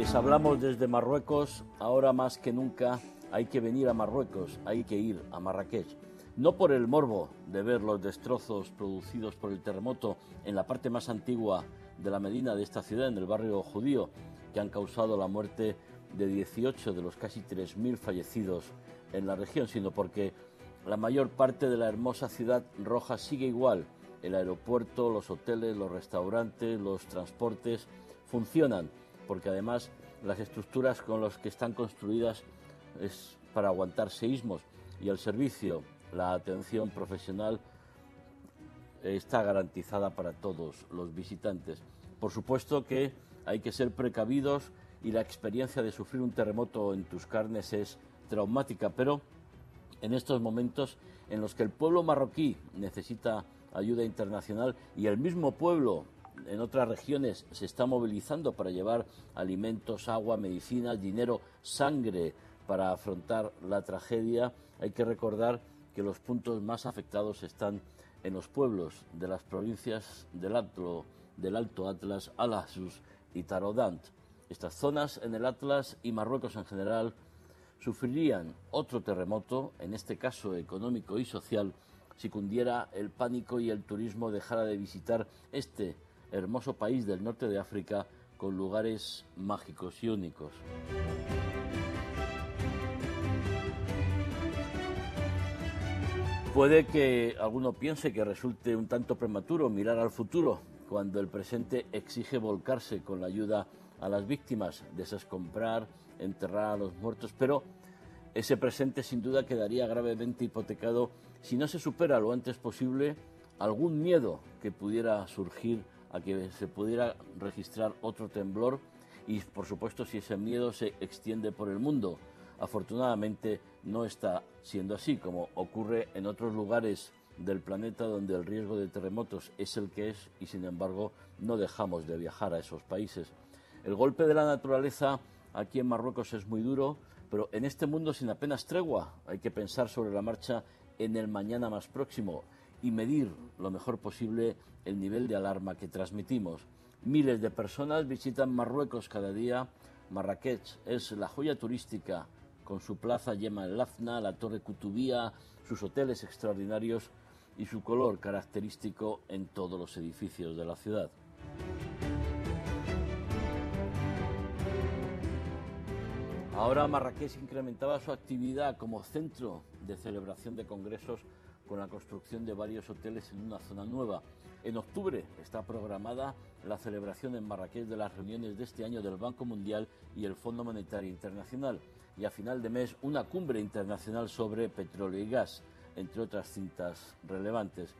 Les hablamos desde Marruecos, ahora más que nunca hay que venir a Marruecos, hay que ir a Marrakech. No por el morbo de ver los destrozos producidos por el terremoto en la parte más antigua de la Medina de esta ciudad, en el barrio judío, que han causado la muerte de 18 de los casi 3.000 fallecidos en la región, sino porque la mayor parte de la hermosa ciudad roja sigue igual. El aeropuerto, los hoteles, los restaurantes, los transportes funcionan, porque además las estructuras con las que están construidas es para aguantar seísmos y el servicio la atención profesional está garantizada para todos los visitantes. Por supuesto que hay que ser precavidos y la experiencia de sufrir un terremoto en tus carnes es traumática, pero en estos momentos en los que el pueblo marroquí necesita ayuda internacional y el mismo pueblo en otras regiones se está movilizando para llevar alimentos, agua, medicinas, dinero, sangre para afrontar la tragedia, hay que recordar que los puntos más afectados están en los pueblos de las provincias del Alto, del Alto Atlas, Alasus y Tarodant. Estas zonas en el Atlas y Marruecos en general sufrirían otro terremoto, en este caso económico y social, si cundiera el pánico y el turismo dejara de visitar este hermoso país del norte de África con lugares mágicos y únicos. Puede que alguno piense que resulte un tanto prematuro mirar al futuro cuando el presente exige volcarse con la ayuda a las víctimas, desescomprar, enterrar a los muertos, pero ese presente sin duda quedaría gravemente hipotecado si no se supera lo antes posible algún miedo que pudiera surgir a que se pudiera registrar otro temblor y por supuesto si ese miedo se extiende por el mundo Afortunadamente no está siendo así, como ocurre en otros lugares del planeta donde el riesgo de terremotos es el que es y sin embargo no dejamos de viajar a esos países. El golpe de la naturaleza aquí en Marruecos es muy duro, pero en este mundo sin apenas tregua hay que pensar sobre la marcha en el mañana más próximo y medir lo mejor posible el nivel de alarma que transmitimos. Miles de personas visitan Marruecos cada día. Marrakech es la joya turística con su plaza Yema el Lafna, la Torre Kutubía, sus hoteles extraordinarios y su color característico en todos los edificios de la ciudad. Ahora Marrakech incrementaba su actividad como centro de celebración de congresos con la construcción de varios hoteles en una zona nueva. En octubre está programada la celebración en Marrakech de las reuniones de este año del Banco Mundial y el Fondo Monetario Internacional y a final de mes una cumbre internacional sobre petróleo y gas, entre otras cintas relevantes.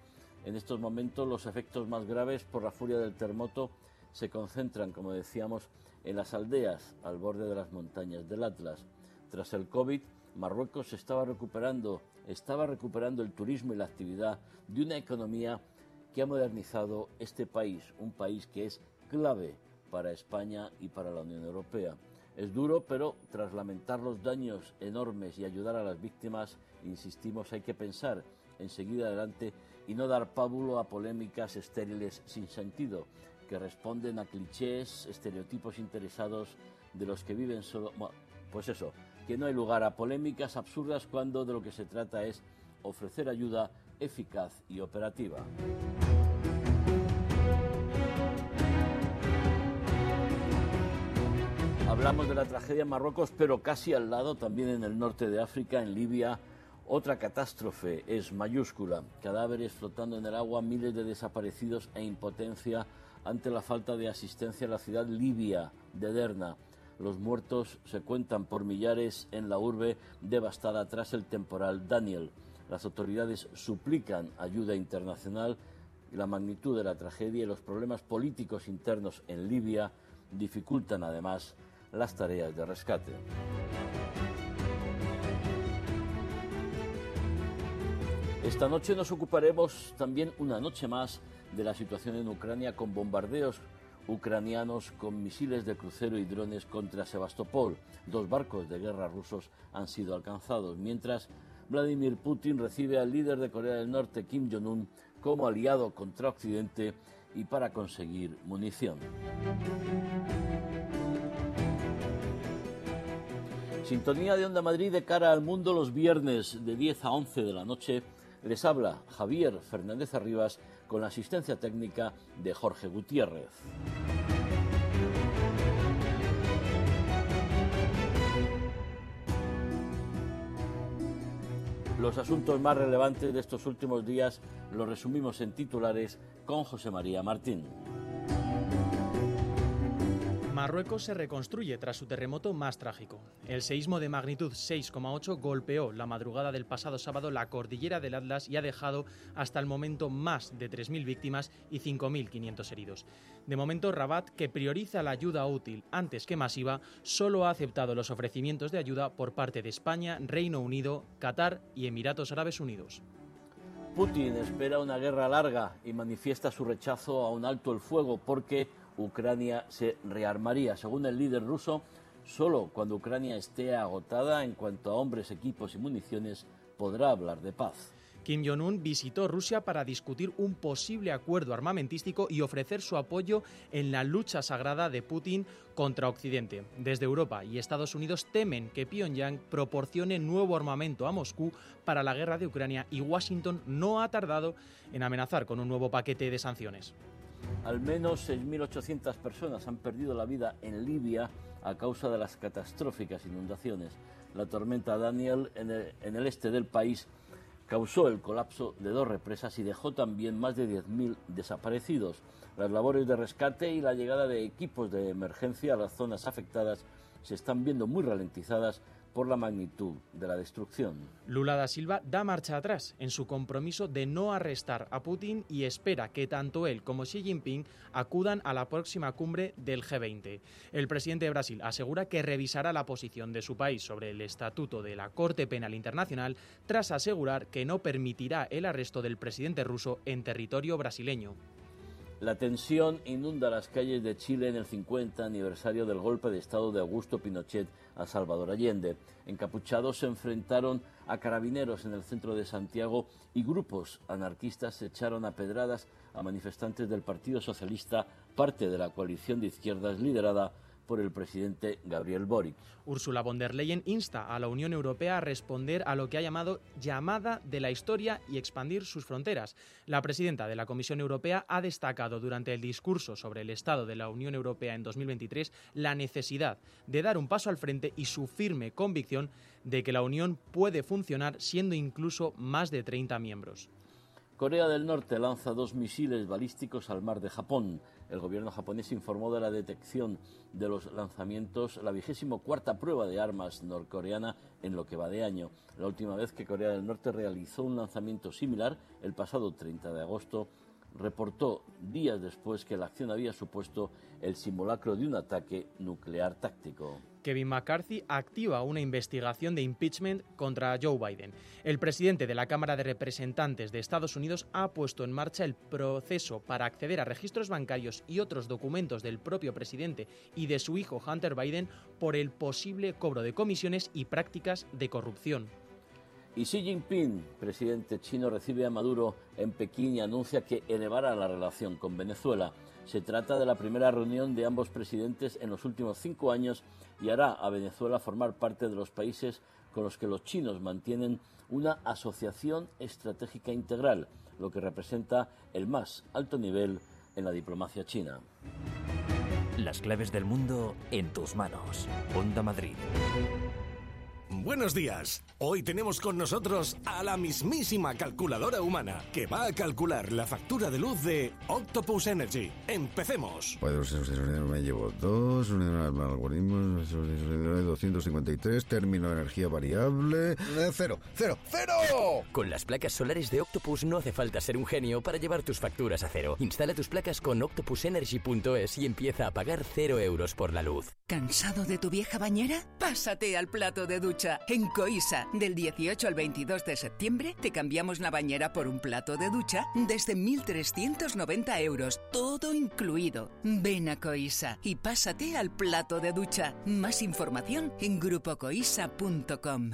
En estos momentos los efectos más graves por la furia del terremoto se concentran, como decíamos, en las aldeas al borde de las montañas del Atlas. Tras el COVID, Marruecos estaba recuperando, estaba recuperando el turismo y la actividad de una economía que ha modernizado este país, un país que es clave para España y para la Unión Europea. Es duro, pero tras lamentar los daños enormes y ayudar a las víctimas, insistimos, hay que pensar en seguir adelante y no dar pábulo a polémicas estériles sin sentido, que responden a clichés, estereotipos interesados de los que viven solo... pues eso, que no hay lugar a polémicas absurdas cuando de lo que se trata es ofrecer ayuda eficaz y operativa. Hablamos de la tragedia en Marruecos, pero casi al lado, también en el norte de África, en Libia, otra catástrofe es mayúscula. Cadáveres flotando en el agua, miles de desaparecidos e impotencia ante la falta de asistencia a la ciudad libia de Derna. Los muertos se cuentan por millares en la urbe devastada tras el temporal Daniel. Las autoridades suplican ayuda internacional y la magnitud de la tragedia y los problemas políticos internos en Libia dificultan además las tareas de rescate. Esta noche nos ocuparemos también una noche más de la situación en Ucrania con bombardeos ucranianos con misiles de crucero y drones contra Sebastopol. Dos barcos de guerra rusos han sido alcanzados, mientras Vladimir Putin recibe al líder de Corea del Norte, Kim Jong-un, como aliado contra Occidente y para conseguir munición. Sintonía de Onda Madrid de cara al mundo los viernes de 10 a 11 de la noche. Les habla Javier Fernández Arribas con la asistencia técnica de Jorge Gutiérrez. Los asuntos más relevantes de estos últimos días los resumimos en titulares con José María Martín. Marruecos se reconstruye tras su terremoto más trágico. El seísmo de magnitud 6,8 golpeó la madrugada del pasado sábado la cordillera del Atlas y ha dejado hasta el momento más de 3.000 víctimas y 5.500 heridos. De momento, Rabat, que prioriza la ayuda útil antes que masiva, solo ha aceptado los ofrecimientos de ayuda por parte de España, Reino Unido, Qatar y Emiratos Árabes Unidos. Putin espera una guerra larga y manifiesta su rechazo a un alto el fuego porque Ucrania se rearmaría. Según el líder ruso, solo cuando Ucrania esté agotada en cuanto a hombres, equipos y municiones podrá hablar de paz. Kim Jong-un visitó Rusia para discutir un posible acuerdo armamentístico y ofrecer su apoyo en la lucha sagrada de Putin contra Occidente. Desde Europa y Estados Unidos temen que Pyongyang proporcione nuevo armamento a Moscú para la guerra de Ucrania y Washington no ha tardado en amenazar con un nuevo paquete de sanciones. Al menos 6.800 personas han perdido la vida en Libia a causa de las catastróficas inundaciones. La tormenta Daniel en el, este del país causó el colapso de dos represas y dejó también más de 10.000 desaparecidos. Las labores de rescate y la llegada de equipos de emergencia a las zonas afectadas se están viendo muy ralentizadas por la magnitud de la destrucción. Lula da Silva da marcha atrás en su compromiso de no arrestar a Putin y espera que tanto él como Xi Jinping acudan a la próxima cumbre del G20. El presidente de Brasil asegura que revisará la posición de su país sobre el estatuto de la Corte Penal Internacional tras asegurar que no permitirá el arresto del presidente ruso en territorio brasileño. La tensión inunda las calles de Chile en el 50 aniversario del golpe de Estado de Augusto Pinochet a Salvador Allende. Encapuchados se enfrentaron a carabineros en el centro de Santiago y grupos anarquistas echaron a pedradas a manifestantes del Partido Socialista, parte de la coalición de izquierdas liderada por el presidente Gabriel Boric. Ursula von der Leyen insta a la Unión Europea a responder a lo que ha llamado llamada de la historia y expandir sus fronteras. La presidenta de la Comisión Europea ha destacado durante el discurso sobre el estado de la Unión Europea en 2023 la necesidad de dar un paso al frente y su firme convicción de que la Unión puede funcionar siendo incluso más de 30 miembros. Corea del Norte lanza dos misiles balísticos al mar de Japón. El gobierno japonés informó de la detección de los lanzamientos, la vigésimo cuarta prueba de armas norcoreana en lo que va de año. La última vez que Corea del Norte realizó un lanzamiento similar, el pasado 30 de agosto, reportó días después que la acción había supuesto el simulacro de un ataque nuclear táctico. Kevin McCarthy activa una investigación de impeachment contra Joe Biden. El presidente de la Cámara de Representantes de Estados Unidos ha puesto en marcha el proceso para acceder a registros bancarios y otros documentos del propio presidente y de su hijo Hunter Biden por el posible cobro de comisiones y prácticas de corrupción. Y Xi Jinping, presidente chino, recibe a Maduro en Pekín y anuncia que elevará la relación con Venezuela. Se trata de la primera reunión de ambos presidentes en los últimos cinco años y hará a Venezuela formar parte de los países con los que los chinos mantienen una asociación estratégica integral, lo que representa el más alto nivel en la diplomacia china. Las claves del mundo en tus manos. Onda Madrid. Buenos días. Hoy tenemos con nosotros a la mismísima calculadora humana que va a calcular la factura de luz de Octopus Energy. Empecemos. Pues me llevo dos, algoritmos, 253, término de energía variable, eh, cero, cero, cero. Con las placas solares de Octopus no hace falta ser un genio para llevar tus facturas a cero. Instala tus placas con octopusenergy.es y empieza a pagar cero euros por la luz. ¿Cansado de tu vieja bañera? Pásate al plato de ducha en Coisa, del 18 al 22 de septiembre, te cambiamos la bañera por un plato de ducha desde 1.390 euros, todo incluido. Ven a Coisa y pásate al plato de ducha. Más información en grupocoisa.com.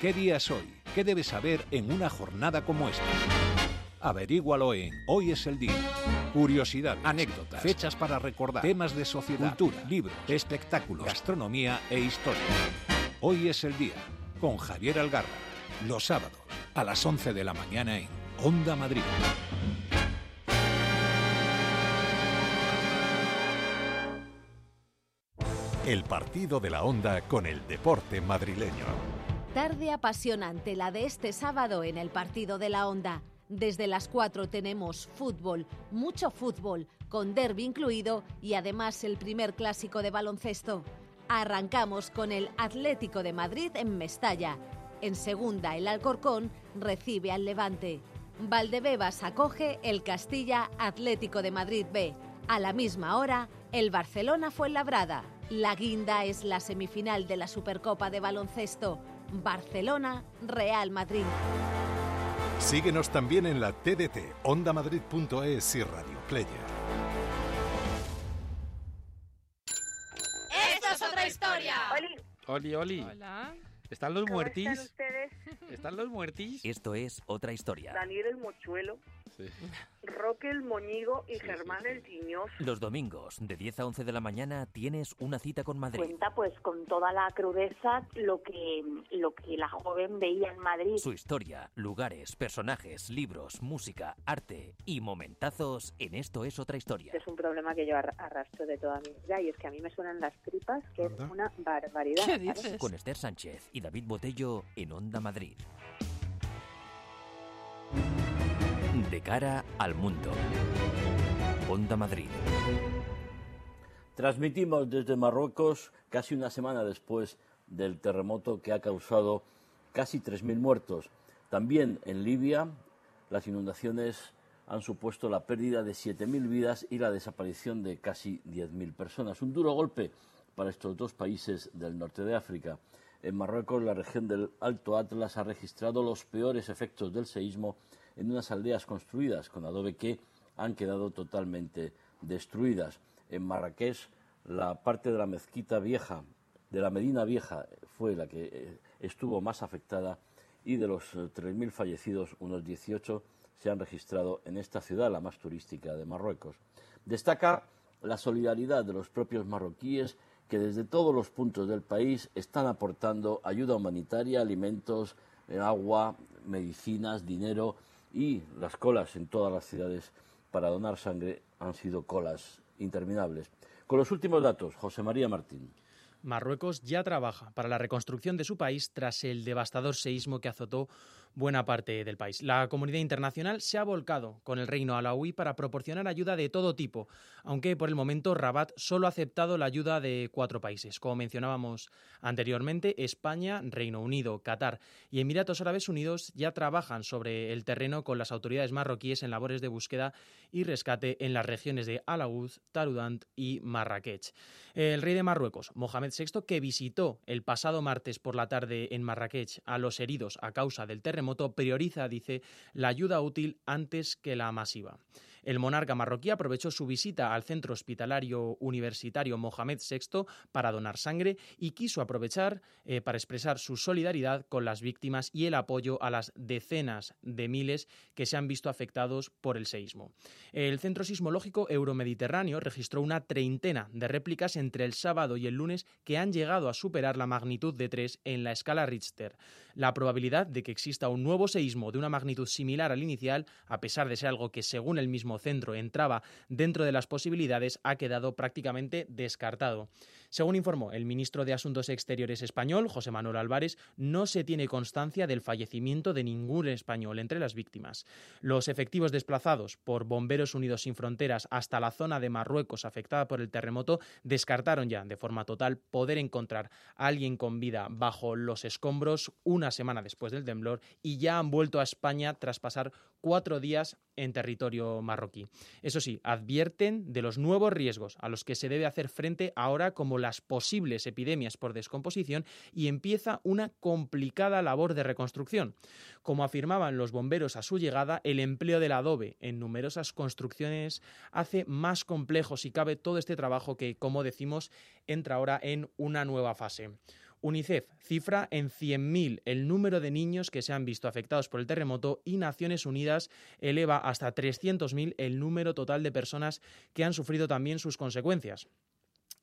¿Qué día es hoy? ¿Qué debes saber en una jornada como esta? Averígualo en Hoy es el día. Curiosidades, anécdotas, fechas para recordar, temas de sociedad, cultura, libros, espectáculos, gastronomía e historia. Hoy es el día, con Javier Algarra, los sábados, a las 11 de la mañana en Onda Madrid. El partido de la Onda con el deporte madrileño. Tarde apasionante la de este sábado en el partido de la Onda. Desde las 4 tenemos fútbol, mucho fútbol, con derby incluido y además el primer clásico de baloncesto. Arrancamos con el Atlético de Madrid en Mestalla. En segunda, el Alcorcón recibe al Levante. Valdebebas acoge el Castilla Atlético de Madrid B. A la misma hora, el Barcelona fue labrada. La guinda es la semifinal de la Supercopa de Baloncesto. Barcelona-Real Madrid. Síguenos también en la TDT, ondamadrid.es y Radio Player. Oli. Oli. Hola. ¿Están los muertis? Están, ustedes? ¿Están los muertis? Esto es otra historia. Daniel el Mochuelo. Roque el Moñigo y Germán el Tiñoso. Los domingos, de 10 a 11 de la mañana, tienes una cita con Madrid. Cuenta pues con toda la crudeza lo que, lo que la joven veía en Madrid. Su historia, lugares, personajes, libros, música, arte y momentazos en Esto es otra historia. Es un problema que yo arrastro de toda mi vida y es que a mí me suenan las tripas, que es una barbaridad. Con Esther Sánchez y David Botello en Onda Madrid. De cara al mundo. Onda Madrid. Transmitimos desde Marruecos casi una semana después del terremoto que ha causado casi 3.000 muertos. También en Libia las inundaciones han supuesto la pérdida de 7.000 vidas y la desaparición de casi 10.000 personas. Un duro golpe para estos dos países del norte de África. En Marruecos, la región del Alto Atlas ha registrado los peores efectos del seísmo en unas aldeas construidas con adobe que han quedado totalmente destruidas. En Marrakech, la parte de la mezquita vieja, de la Medina Vieja, fue la que eh, estuvo más afectada y de los 3.000 eh, fallecidos, unos 18 se han registrado en esta ciudad, la más turística de Marruecos. Destaca la solidaridad de los propios marroquíes que desde todos los puntos del país están aportando ayuda humanitaria, alimentos, eh, agua, medicinas, dinero y las colas en todas las ciudades para donar sangre han sido colas interminables. Con los últimos datos, José María Martín. Marruecos ya trabaja para la reconstrucción de su país tras el devastador seísmo que azotó buena parte del país. La comunidad internacional se ha volcado con el reino alauí para proporcionar ayuda de todo tipo, aunque por el momento Rabat solo ha aceptado la ayuda de cuatro países. Como mencionábamos anteriormente, España, Reino Unido, Qatar y Emiratos Árabes Unidos ya trabajan sobre el terreno con las autoridades marroquíes en labores de búsqueda y rescate en las regiones de Alaouz, Tarudant y Marrakech. El rey de Marruecos, Mohamed VI, que visitó el pasado martes por la tarde en Marrakech a los heridos a causa del terremoto, prioriza, dice, la ayuda útil antes que la masiva. El monarca marroquí aprovechó su visita al centro hospitalario universitario Mohamed VI para donar sangre y quiso aprovechar eh, para expresar su solidaridad con las víctimas y el apoyo a las decenas de miles que se han visto afectados por el seísmo. El Centro Sismológico Euromediterráneo registró una treintena de réplicas entre el sábado y el lunes que han llegado a superar la magnitud de 3 en la escala Richter. La probabilidad de que exista un nuevo seísmo de una magnitud similar al inicial, a pesar de ser algo que según el mismo centro entraba dentro de las posibilidades ha quedado prácticamente descartado. Según informó el ministro de Asuntos Exteriores español, José Manuel Álvarez, no se tiene constancia del fallecimiento de ningún español entre las víctimas. Los efectivos desplazados por Bomberos Unidos sin Fronteras hasta la zona de Marruecos afectada por el terremoto descartaron ya de forma total poder encontrar a alguien con vida bajo los escombros una semana después del temblor y ya han vuelto a España tras pasar cuatro días en territorio marroquí. Eso sí, advierten de los nuevos riesgos a los que se debe hacer frente ahora como las posibles epidemias por descomposición y empieza una complicada labor de reconstrucción. Como afirmaban los bomberos a su llegada, el empleo del adobe en numerosas construcciones hace más complejo si cabe todo este trabajo que, como decimos, entra ahora en una nueva fase. UNICEF cifra en 100.000 el número de niños que se han visto afectados por el terremoto y Naciones Unidas eleva hasta 300.000 el número total de personas que han sufrido también sus consecuencias.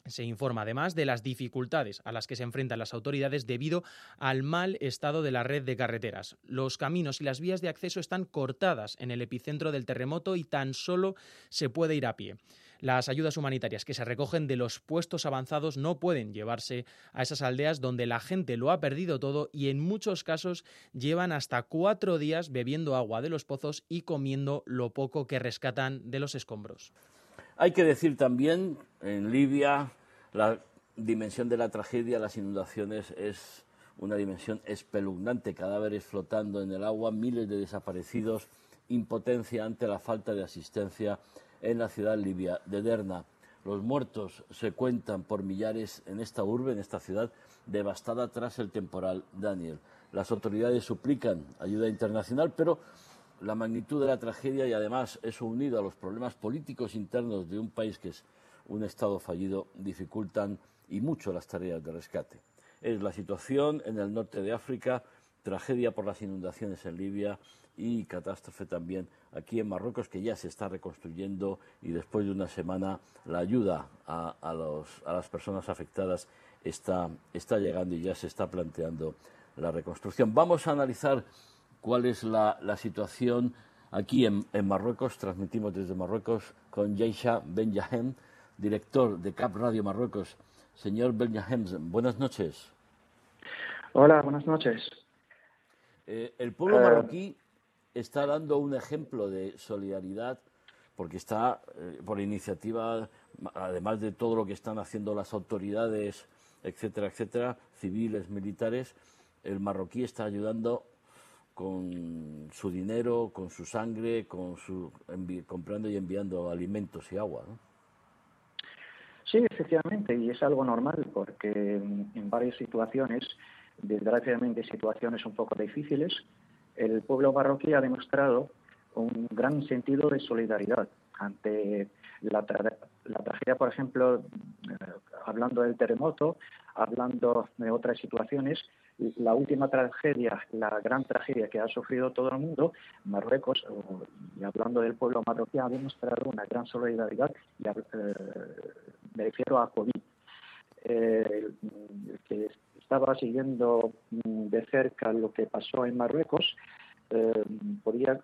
Se informa además de las dificultades a las que se enfrentan las autoridades debido al mal estado de la red de carreteras. Los caminos y las vías de acceso están cortadas en el epicentro del terremoto y tan solo se puede ir a pie. Las ayudas humanitarias que se recogen de los puestos avanzados no pueden llevarse a esas aldeas donde la gente lo ha perdido todo y en muchos casos llevan hasta cuatro días bebiendo agua de los pozos y comiendo lo poco que rescatan de los escombros. Hay que decir también, en Libia, la dimensión de la tragedia, las inundaciones, es una dimensión espeluznante, cadáveres flotando en el agua, miles de desaparecidos, impotencia ante la falta de asistencia en la ciudad libia de Derna. Los muertos se cuentan por millares en esta urbe, en esta ciudad devastada tras el temporal Daniel. Las autoridades suplican ayuda internacional, pero la magnitud de la tragedia y además eso unido a los problemas políticos internos de un país que es un Estado fallido dificultan y mucho las tareas de rescate. Es la situación en el norte de África, tragedia por las inundaciones en Libia y catástrofe también aquí en Marruecos que ya se está reconstruyendo y después de una semana la ayuda a, las personas afectadas está, está llegando y ya se está planteando la reconstrucción. Vamos a analizar cuál es la, situación aquí en, Marruecos. Transmitimos desde Marruecos con Yeisha Benjahem, director de CAP Radio Marruecos. Señor Benjahem, buenas noches. Hola, buenas noches. Eh, el pueblo eh, marroquí está dando un ejemplo de solidaridad porque está eh, por iniciativa, además de todo lo que están haciendo las autoridades, etcétera, etcétera, civiles, militares, el marroquí está ayudando con su dinero, con su sangre, con su comprando y enviando alimentos y agua. ¿no? Sí, efectivamente, y es algo normal porque en varias situaciones, desgraciadamente situaciones un poco difíciles, el pueblo marroquí ha demostrado un gran sentido de solidaridad ante la, tragedia, por ejemplo, eh, hablando del terremoto, hablando de otras situaciones, la última tragedia, la gran tragedia que ha sufrido todo el mundo, Marruecos, y hablando del pueblo marroquí, ha demostrado una gran solidaridad, y, eh, me refiero a COVID. Eh, que estaba siguiendo mm, de cerca lo que pasó en Marruecos, eh, podía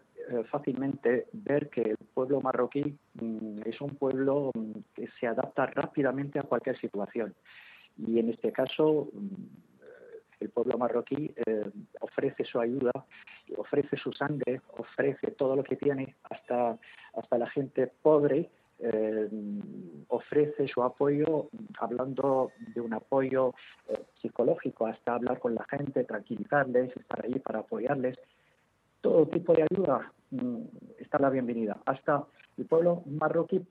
fácilmente ver que el pueblo marroquí mm, es un pueblo mm, que se adapta rápidamente a cualquier situación. Y en este caso, el pueblo marroquí eh, ofrece su ayuda, ofrece su sangre, ofrece todo lo que tiene, hasta, hasta la gente pobre, eh, ofrece su apoyo, hablando de un apoyo eh, psicológico, hasta hablar con la gente, tranquilizarles, estar ahí para apoyarles. Todo tipo de ayuda mm, está la bienvenida. Hasta el pueblo marroquí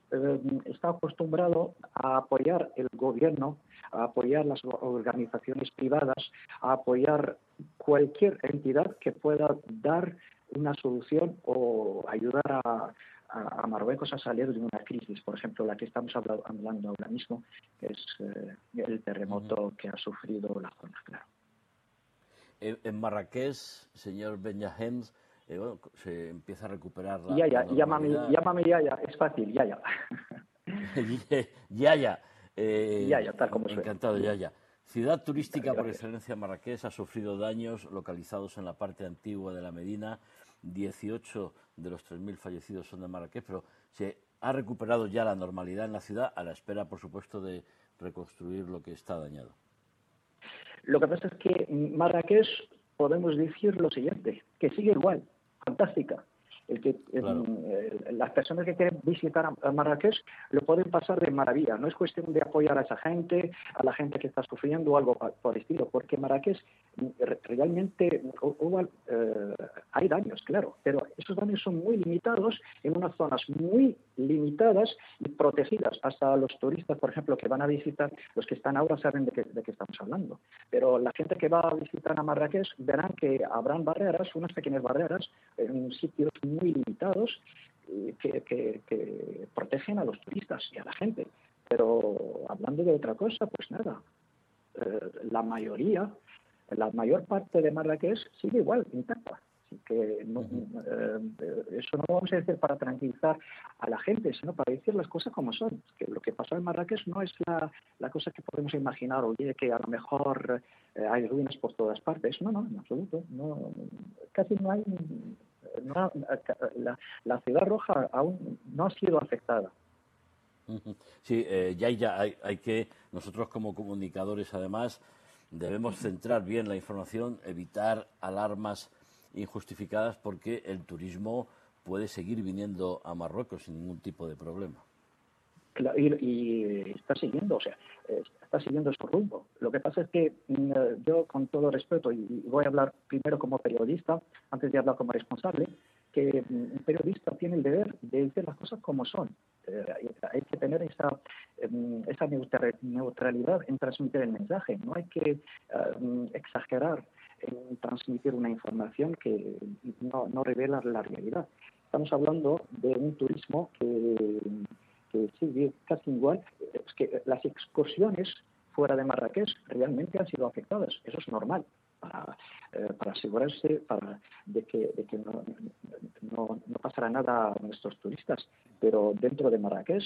está acostumbrado a apoyar el gobierno a apoyar las organizaciones privadas, a apoyar cualquier entidad que pueda dar una solución o ayudar a, Marruecos a salir de una crisis, por ejemplo, la que estamos hablando ahora mismo, que es eh, el terremoto que ha sufrido la zona, claro. En, Marrakech, señor Benjahem, eh, se empieza a recuperar la. Ya, ya, llámame, llámame ya, ya, es fácil, ya, ya. ya, ya. Eh, ya, ya, tal como Encantado, ya, ya. Ciudad turística por excelencia Marrakech ha sufrido daños localizados en la parte antigua de la Medina. 18 de los 3.000 fallecidos son de Marrakech, pero se ha recuperado ya la normalidad en la ciudad a la espera, por supuesto, de reconstruir lo que está dañado. Lo que pasa es que Marrakech podemos decir lo siguiente, que sigue igual, fantástica. El que, las personas que quieren visitar a Marrakech lo pueden pasar de maravilla. No es cuestión de apoyar a esa gente, a la gente que está sufriendo o algo por el estilo, porque Marrakech realmente eh, hay daños, claro, pero esos daños son muy limitados en unas zonas muy limitadas y protegidas. Hasta los turistas, por ejemplo, que van a visitar, los que están ahora saben de qué, de qué estamos hablando. Pero la gente que va a visitar a Marrakech verán que habrán barreras, unas pequeñas barreras, en sitios muy limitados que, que protegen a los turistas y a la gente. Pero hablando de otra cosa, pues nada, eh, la mayoría la mayor parte de Marrakech sigue igual, intacta. Así que no, eh, eso no lo vamos a decir para tranquilizar a la gente, sino para decir las cosas como son. Que lo que pasó en Marrakech no es la, la cosa que podemos imaginar, oye, que a lo mejor eh, hay ruinas por todas partes. No, no, en absoluto. No, casi no hay. la, la, Ciudad Roja aún no ha sido afectada. Sí, eh, ya, ya hay, hay que, nosotros como comunicadores además, debemos centrar bien la información, evitar alarmas injustificadas porque el turismo puede seguir viniendo a Marruecos sin ningún tipo de problema. y, está siguiendo, o sea, está siguiendo su rumbo. Lo que pasa es que mm, yo, con todo respeto, y voy a hablar primero como periodista, antes de hablar como responsable, que mm, un periodista tiene el deber de decir las cosas como son. Eh, hay que tener esa, esa neutralidad en transmitir el mensaje. No hay que em, exagerar en transmitir una información que no, revela la realidad. Estamos hablando de un turismo que, que sigue casi igual. Es que las excursiones fuera de Marrakech realmente han sido afectadas. Eso es normal para, eh, para asegurarse para, de que, de que no, no, no, pasará nada a nuestros turistas. Pero dentro de Marrakech,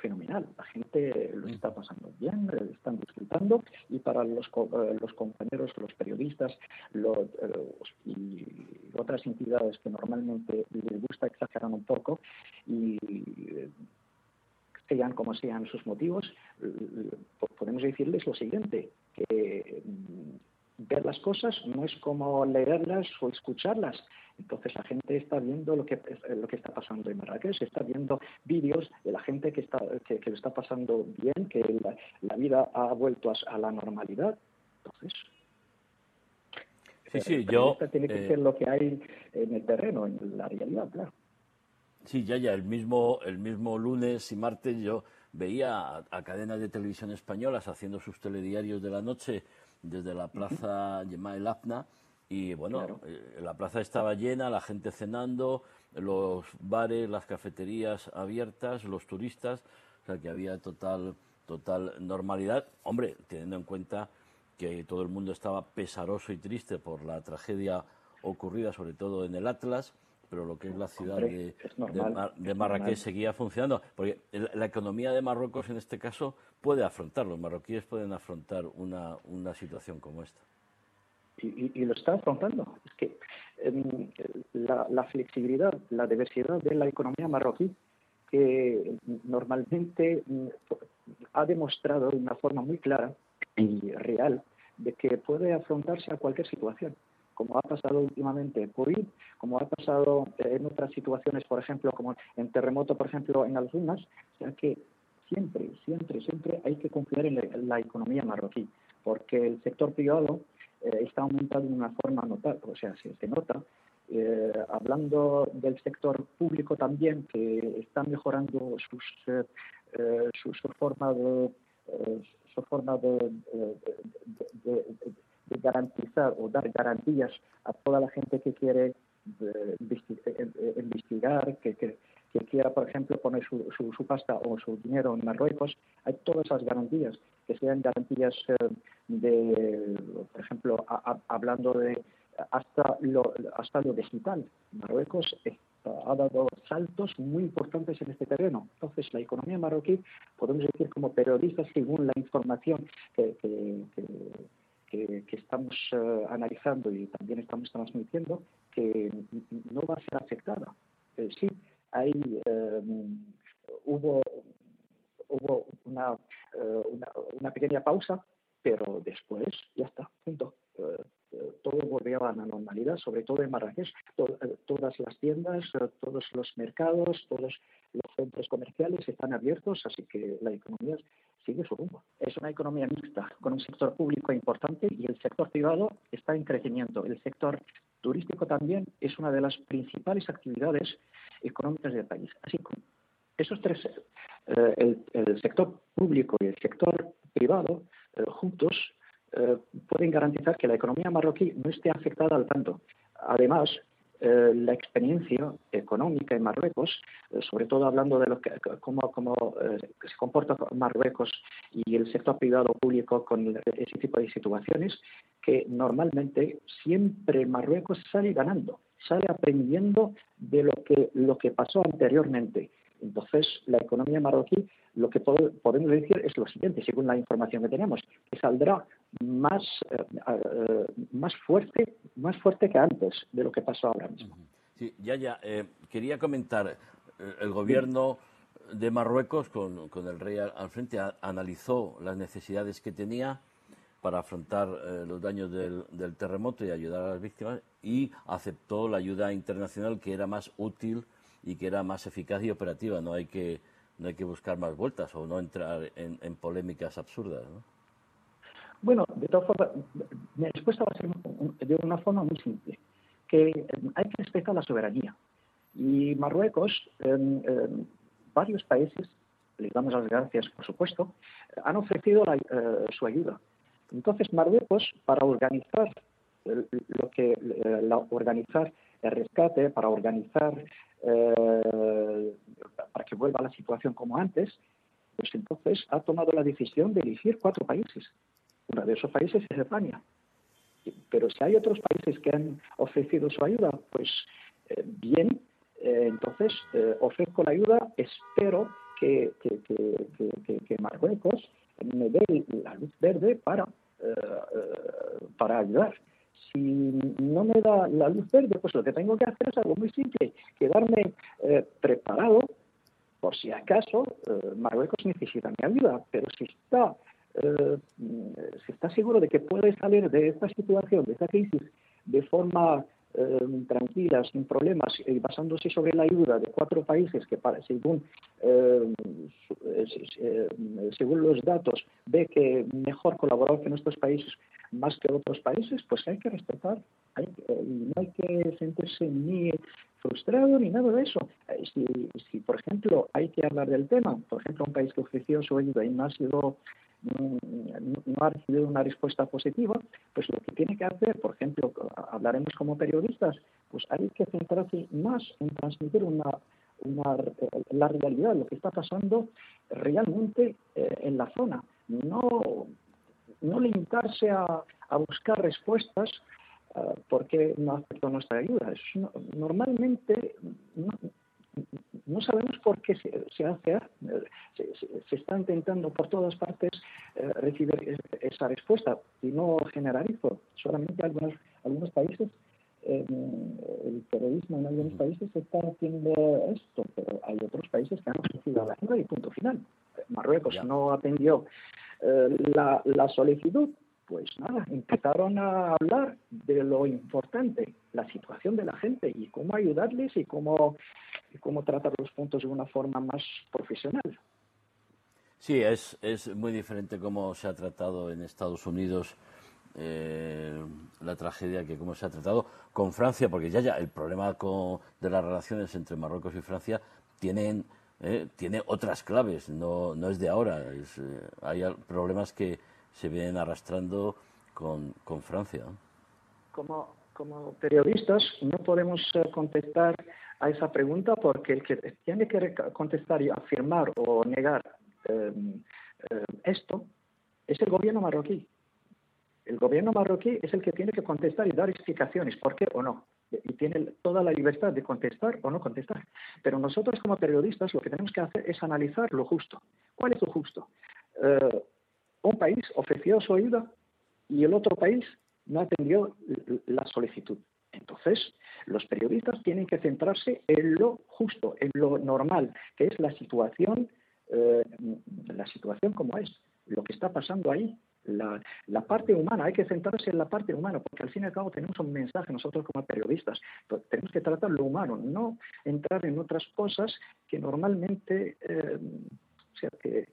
fenomenal. La gente lo está pasando bien, están disfrutando y para los, eh, los compañeros, los periodistas los, eh, y otras entidades que normalmente les gusta exagerar un poco y sean como sean sus motivos, podemos decirles lo siguiente, que ver las cosas no es como leerlas o escucharlas. Entonces la gente está viendo lo que, lo que está pasando en Marrakech, está viendo vídeos de la gente que, está, que, lo está pasando bien, que la, vida ha vuelto a, la normalidad. Entonces, sí, sí, yo... Tiene que eh, ser lo que hay en el terreno, en la realidad, claro. Sí, ya, ya, el mismo, el mismo lunes y martes yo veía a cadenas de televisión españolas haciendo sus telediarios de la noche desde la plaza Yemal Apna y bueno, eh, la plaza estaba llena, la gente cenando, los bares, las cafeterías abiertas, los turistas, o sea que había total, total normalidad. Hombre, teniendo en cuenta que todo el mundo estaba pesaroso y triste por la tragedia ocurrida, sobre todo en el Atlas, pero lo que es la ciudad de, de, Marrakech seguía funcionando, porque la economía de Marruecos en este caso puede afrontarlo, los marroquíes pueden afrontar una, una situación como esta. Y, lo está afrontando. Es que em, la, flexibilidad, la diversidad de la economía marroquí, que normalmente mm, ha demostrado de una forma muy clara y real de que puede afrontarse a cualquier situación como ha pasado últimamente en COVID, como ha pasado en otras situaciones, por ejemplo, como en terremoto, por ejemplo, en algunas, o sea que siempre, siempre, siempre hay que confiar en la, economía marroquí, porque el sector privado eh, está aumentando de una forma notable, o sea, se, nota. Eh, hablando del sector público también, que está mejorando sus, eh, su, forma de su forma de, garantizar o dar garantías a toda la gente que quiere eh, eh, investigar, que, que, quiera, por ejemplo, poner su, su, pasta o su dinero en Marruecos, hay todas esas garantías, que sean garantías eh, de, por ejemplo, hablando de hasta lo, hasta lo digital. Marruecos ha dado saltos muy importantes en este terreno. Entonces, la economía marroquí, podemos decir como periodistas, según la información que, que, estamos eh, analizando y también estamos transmitiendo, que no va a ser afectada. Eh, sí, hay, eh, hubo, hubo una una, pequeña pausa, pero después ya está, punto. todo volvió a la normalidad, sobre todo en Marrakech. todas las tiendas, todos los mercados, todos los centros comerciales están abiertos, así que la economía sigue su rumbo. Es una economía mixta, con un sector público importante y el sector privado está en crecimiento. El sector turístico también es una de las principales actividades económicas del país. Así que esos tres, eh, el, sector público y el sector privado, eh, juntos, eh, pueden garantizar que la economía marroquí no esté afectada al tanto. Además, eh, la experiencia económica en Marruecos, eh, sobre todo hablando de lo que, cómo, eh, se comporta Marruecos y el sector privado público con ese tipo de situaciones, que normalmente siempre Marruecos sale ganando, sale aprendiendo de lo que, lo que pasó anteriormente. Entonces, la economía marroquí, lo que podemos decir es lo siguiente, según la información que tenemos, que saldrá más, eh, eh, más, fuerte, más fuerte que antes de lo que pasó ahora mismo. Sí, ya, ya. Eh, quería comentar, el gobierno de Marruecos, con, con el rey al frente, analizó las necesidades que tenía para afrontar los daños del, del terremoto y ayudar a las víctimas y aceptó la ayuda internacional que era más útil y que era más eficaz y operativa. No hay que, no hay que buscar más vueltas o no entrar en, polémicas absurdas. ¿no? Bueno, de todas formas, mi respuesta va a ser de una forma muy simple, que eh, hay que respetar la soberanía. Y Marruecos, varios países, les damos las gracias, por supuesto, han ofrecido eh, su ayuda. Entonces, Marruecos, para organizar lo que la, organizar el rescate, para organizar eh, para que vuelva la situación como antes, pues entonces ha tomado la decisión de elegir cuatro países. Uno de esos países es España. Pero si hay otros países que han ofrecido su ayuda, pues eh, bien, eh, entonces ofrezco la ayuda, espero que, que, Marruecos me dé la luz verde para, para ayudar si no me da la luz verde, pues lo que tengo que hacer es algo muy simple, quedarme eh, preparado por si acaso eh, Marruecos necesita mi ayuda, pero si está, eh, si está seguro de que puede salir de esta situación, de esta crisis, de forma tranquila, sin problemas, y basándose sobre la ayuda de cuatro países que, para, según, según los datos, ve que mejor colaborar con estos países más que otros países, pues hay que respetar. Hay, no hay que sentirse ni frustrado ni nada de eso. Eh, si, si, por ejemplo, hay que hablar del tema, por ejemplo, un país que ofreció su ayuda y no ha sido no ha recibido una respuesta positiva, pues lo que tiene que hacer, por ejemplo, hablaremos como periodistas, pues hay que centrarse más en transmitir una, la realidad, lo que está pasando realmente eh, en la zona. No no limitarse a, buscar respuestas uh, porque no aceptó nuestra ayuda. normalmente no, sabemos por qué se, hace. Se, está intentando por todas partes eh, recibir esa respuesta y no generalizo. Solamente algunos, algunos países el terrorismo en algunos países está haciendo esto, pero hay otros países que han recibido la ayuda y punto final. Marruecos no atendió eh, la, la solicitud, pues nada, empezaron a hablar de lo importante, la situación de la gente y cómo ayudarles y cómo, y cómo tratar los puntos de una forma más profesional. Sí, es, es muy diferente cómo se ha tratado en Estados Unidos eh, la tragedia que cómo se ha tratado con Francia, porque ya ya el problema con, de las relaciones entre Marruecos y Francia tienen eh, tiene otras claves, no, no es de ahora. Es, eh, hay problemas que se vienen arrastrando con, con Francia. Como, como periodistas no podemos eh, contestar a esa pregunta porque el que tiene que contestar y afirmar o negar esto es el gobierno marroquí. El gobierno marroquí es el que tiene que contestar y dar explicaciones, por qué o no y tiene toda la libertad de contestar o no contestar. Pero nosotros como periodistas lo que tenemos que hacer es analizar lo justo. ¿Cuál es lo justo? Eh, un país ofreció su ayuda y el otro país no atendió la solicitud. Entonces, los periodistas tienen que centrarse en lo justo, en lo normal, que es la situación, eh, la situación como es. lo que está pasando ahí. La, la, parte humana, hay que centrarse en la parte humana, porque al fin y al cabo tenemos un mensaje nosotros como periodistas, tenemos que tratar lo humano, no entrar en otras cosas que normalmente, eh, o sea, que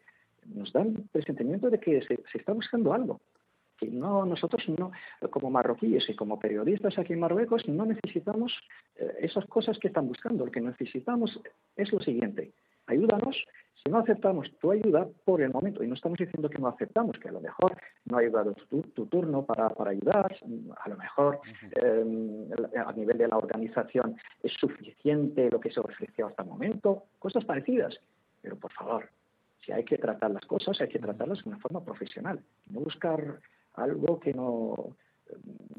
nos dan presentimiento de que se, se está buscando algo que no nosotros no como marroquíes y como periodistas aquí en Marruecos no necesitamos eh, esas cosas que están buscando. Lo que necesitamos es lo siguiente. Ayúdanos. Si no aceptamos tu ayuda por el momento y no estamos diciendo que no aceptamos que a lo mejor no ha llegado tu, turno para, para, ayudar a lo mejor em, a nivel de la organización es suficiente lo que se ofreció hasta el momento cosas parecidas. Pero por favor si hay que tratar las cosas, hay que tratarlas de una forma profesional, no buscar algo que no,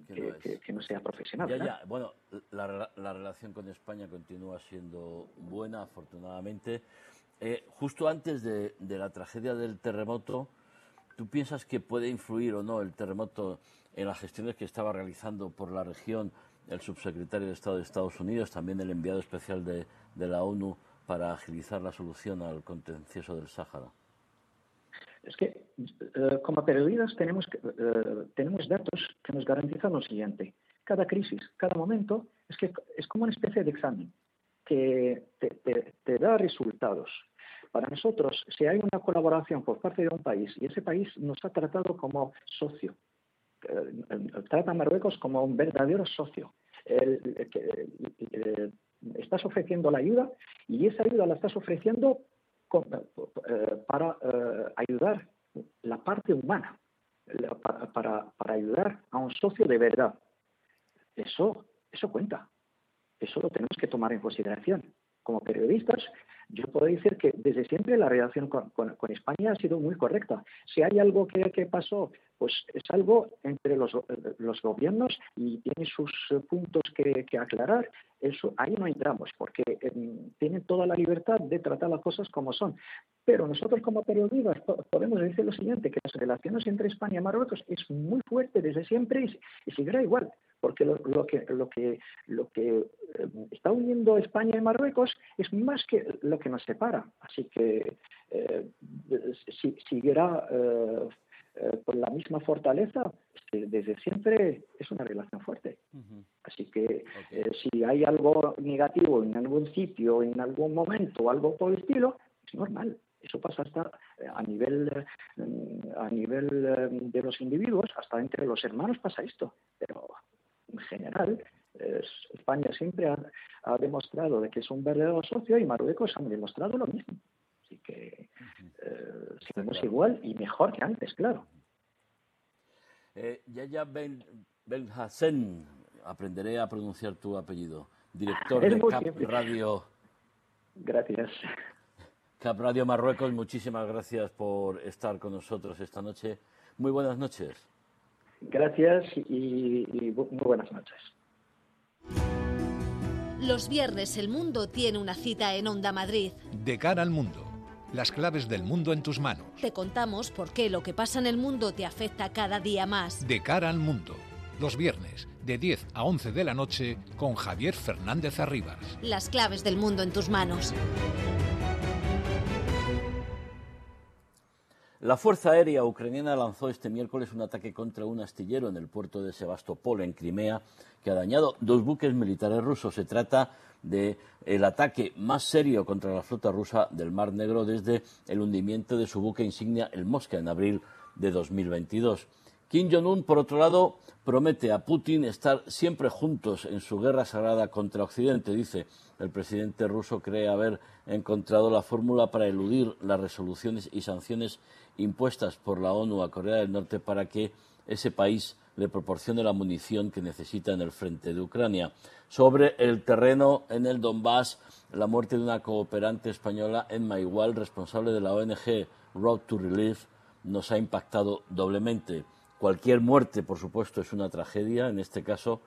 que, no, sea profesional. Ya, ya. Bueno, la, la, relación con España continúa siendo buena, afortunadamente. Eh, justo antes de, de, la tragedia del terremoto, ¿tú piensas que puede influir o no el terremoto en las gestiones que estaba realizando por la región el subsecretario de Estado de Estados Unidos, también el enviado especial de, de la ONU para agilizar la solución al contencioso del Sáhara? Es que eh, como periodistas tenemos, eh, tenemos datos que nos garantizan lo siguiente. Cada crisis, cada momento, es, que, es como una especie de examen que te, da resultados. Para nosotros, si hay una colaboración por parte de un país y ese país nos ha tratado como socio, eh, trata a Marruecos como un verdadero socio, estás ofreciendo la ayuda y esa ayuda la estás ofreciendo eh, para eh, ayudar la parte humana, para, para, ayudar a un socio de verdad. Eso, eso cuenta. Eso lo tenemos que tomar en consideración. Como periodistas, yo puedo decir que desde siempre la relación con, España ha sido muy correcta. Si hay algo que, pasó, pues es algo entre los, gobiernos y tiene sus puntos que, aclarar eso, ahí no entramos, porque em, tienen toda la libertad de tratar las cosas como son. Pero nosotros como periodistas podemos decir lo siguiente, que las relaciones entre España y Marruecos es muy fuerte desde siempre y, seguirá igual, porque lo, que, lo que, lo que em, está uniendo España y Marruecos es más que lo que nos separa. Así que eh, si, seguirá eh, eh, con la misma fortaleza, desde siempre es una relación fuerte. Así que eh, si hay algo negativo en algún sitio, en algún momento, algo por el estilo, es normal. Eso pasa hasta a nivel, a nivel de los individuos, hasta entre los hermanos pasa esto. Pero en general, España siempre ha, demostrado de que es un verdadero socio y Marruecos han demostrado lo mismo. Así que seguimos igual y mejor que antes, claro. Eh, Yaya Ben, ben Hassen, aprenderé a pronunciar tu apellido, director de Cap Radio. Gracias. Cap Radio Marruecos, muchísimas gracias por estar con nosotros esta noche. Muy buenas noches. Gracias y, y muy buenas noches. Los viernes el mundo tiene una cita en Onda Madrid. De cara al mundo las claves del mundo en tus manos. Te contamos por qué lo que pasa en el mundo te afecta cada día más. De cara al mundo, los viernes, de 10 a 11 de la noche, con Javier Fernández Arribas. Las claves del mundo en tus manos. La Fuerza Aérea Ucraniana lanzó este miércoles un ataque contra un astillero en el puerto de Sebastopol, en Crimea, que ha dañado dos buques militares rusos. Se trata del ataque más serio contra la flota rusa del Mar Negro desde el hundimiento de su buque insignia, el Mosca, en abril de 2022. Kim Jong-un, por otro lado, promete a Putin estar siempre juntos en su guerra sagrada contra Occidente. Dice, el presidente ruso cree haber encontrado la fórmula para eludir las resoluciones y sanciones impuestas por la ONU a Corea del Norte para que ese país le proporcione la munición que necesita en el frente de Ucrania. Sobre el terreno en el Donbass, la muerte de una cooperante española, en Igual, responsable de la ONG Road to Relief, nos ha impactado doblemente. Cualquier muerte, por supuesto, es una tragedia. En este caso,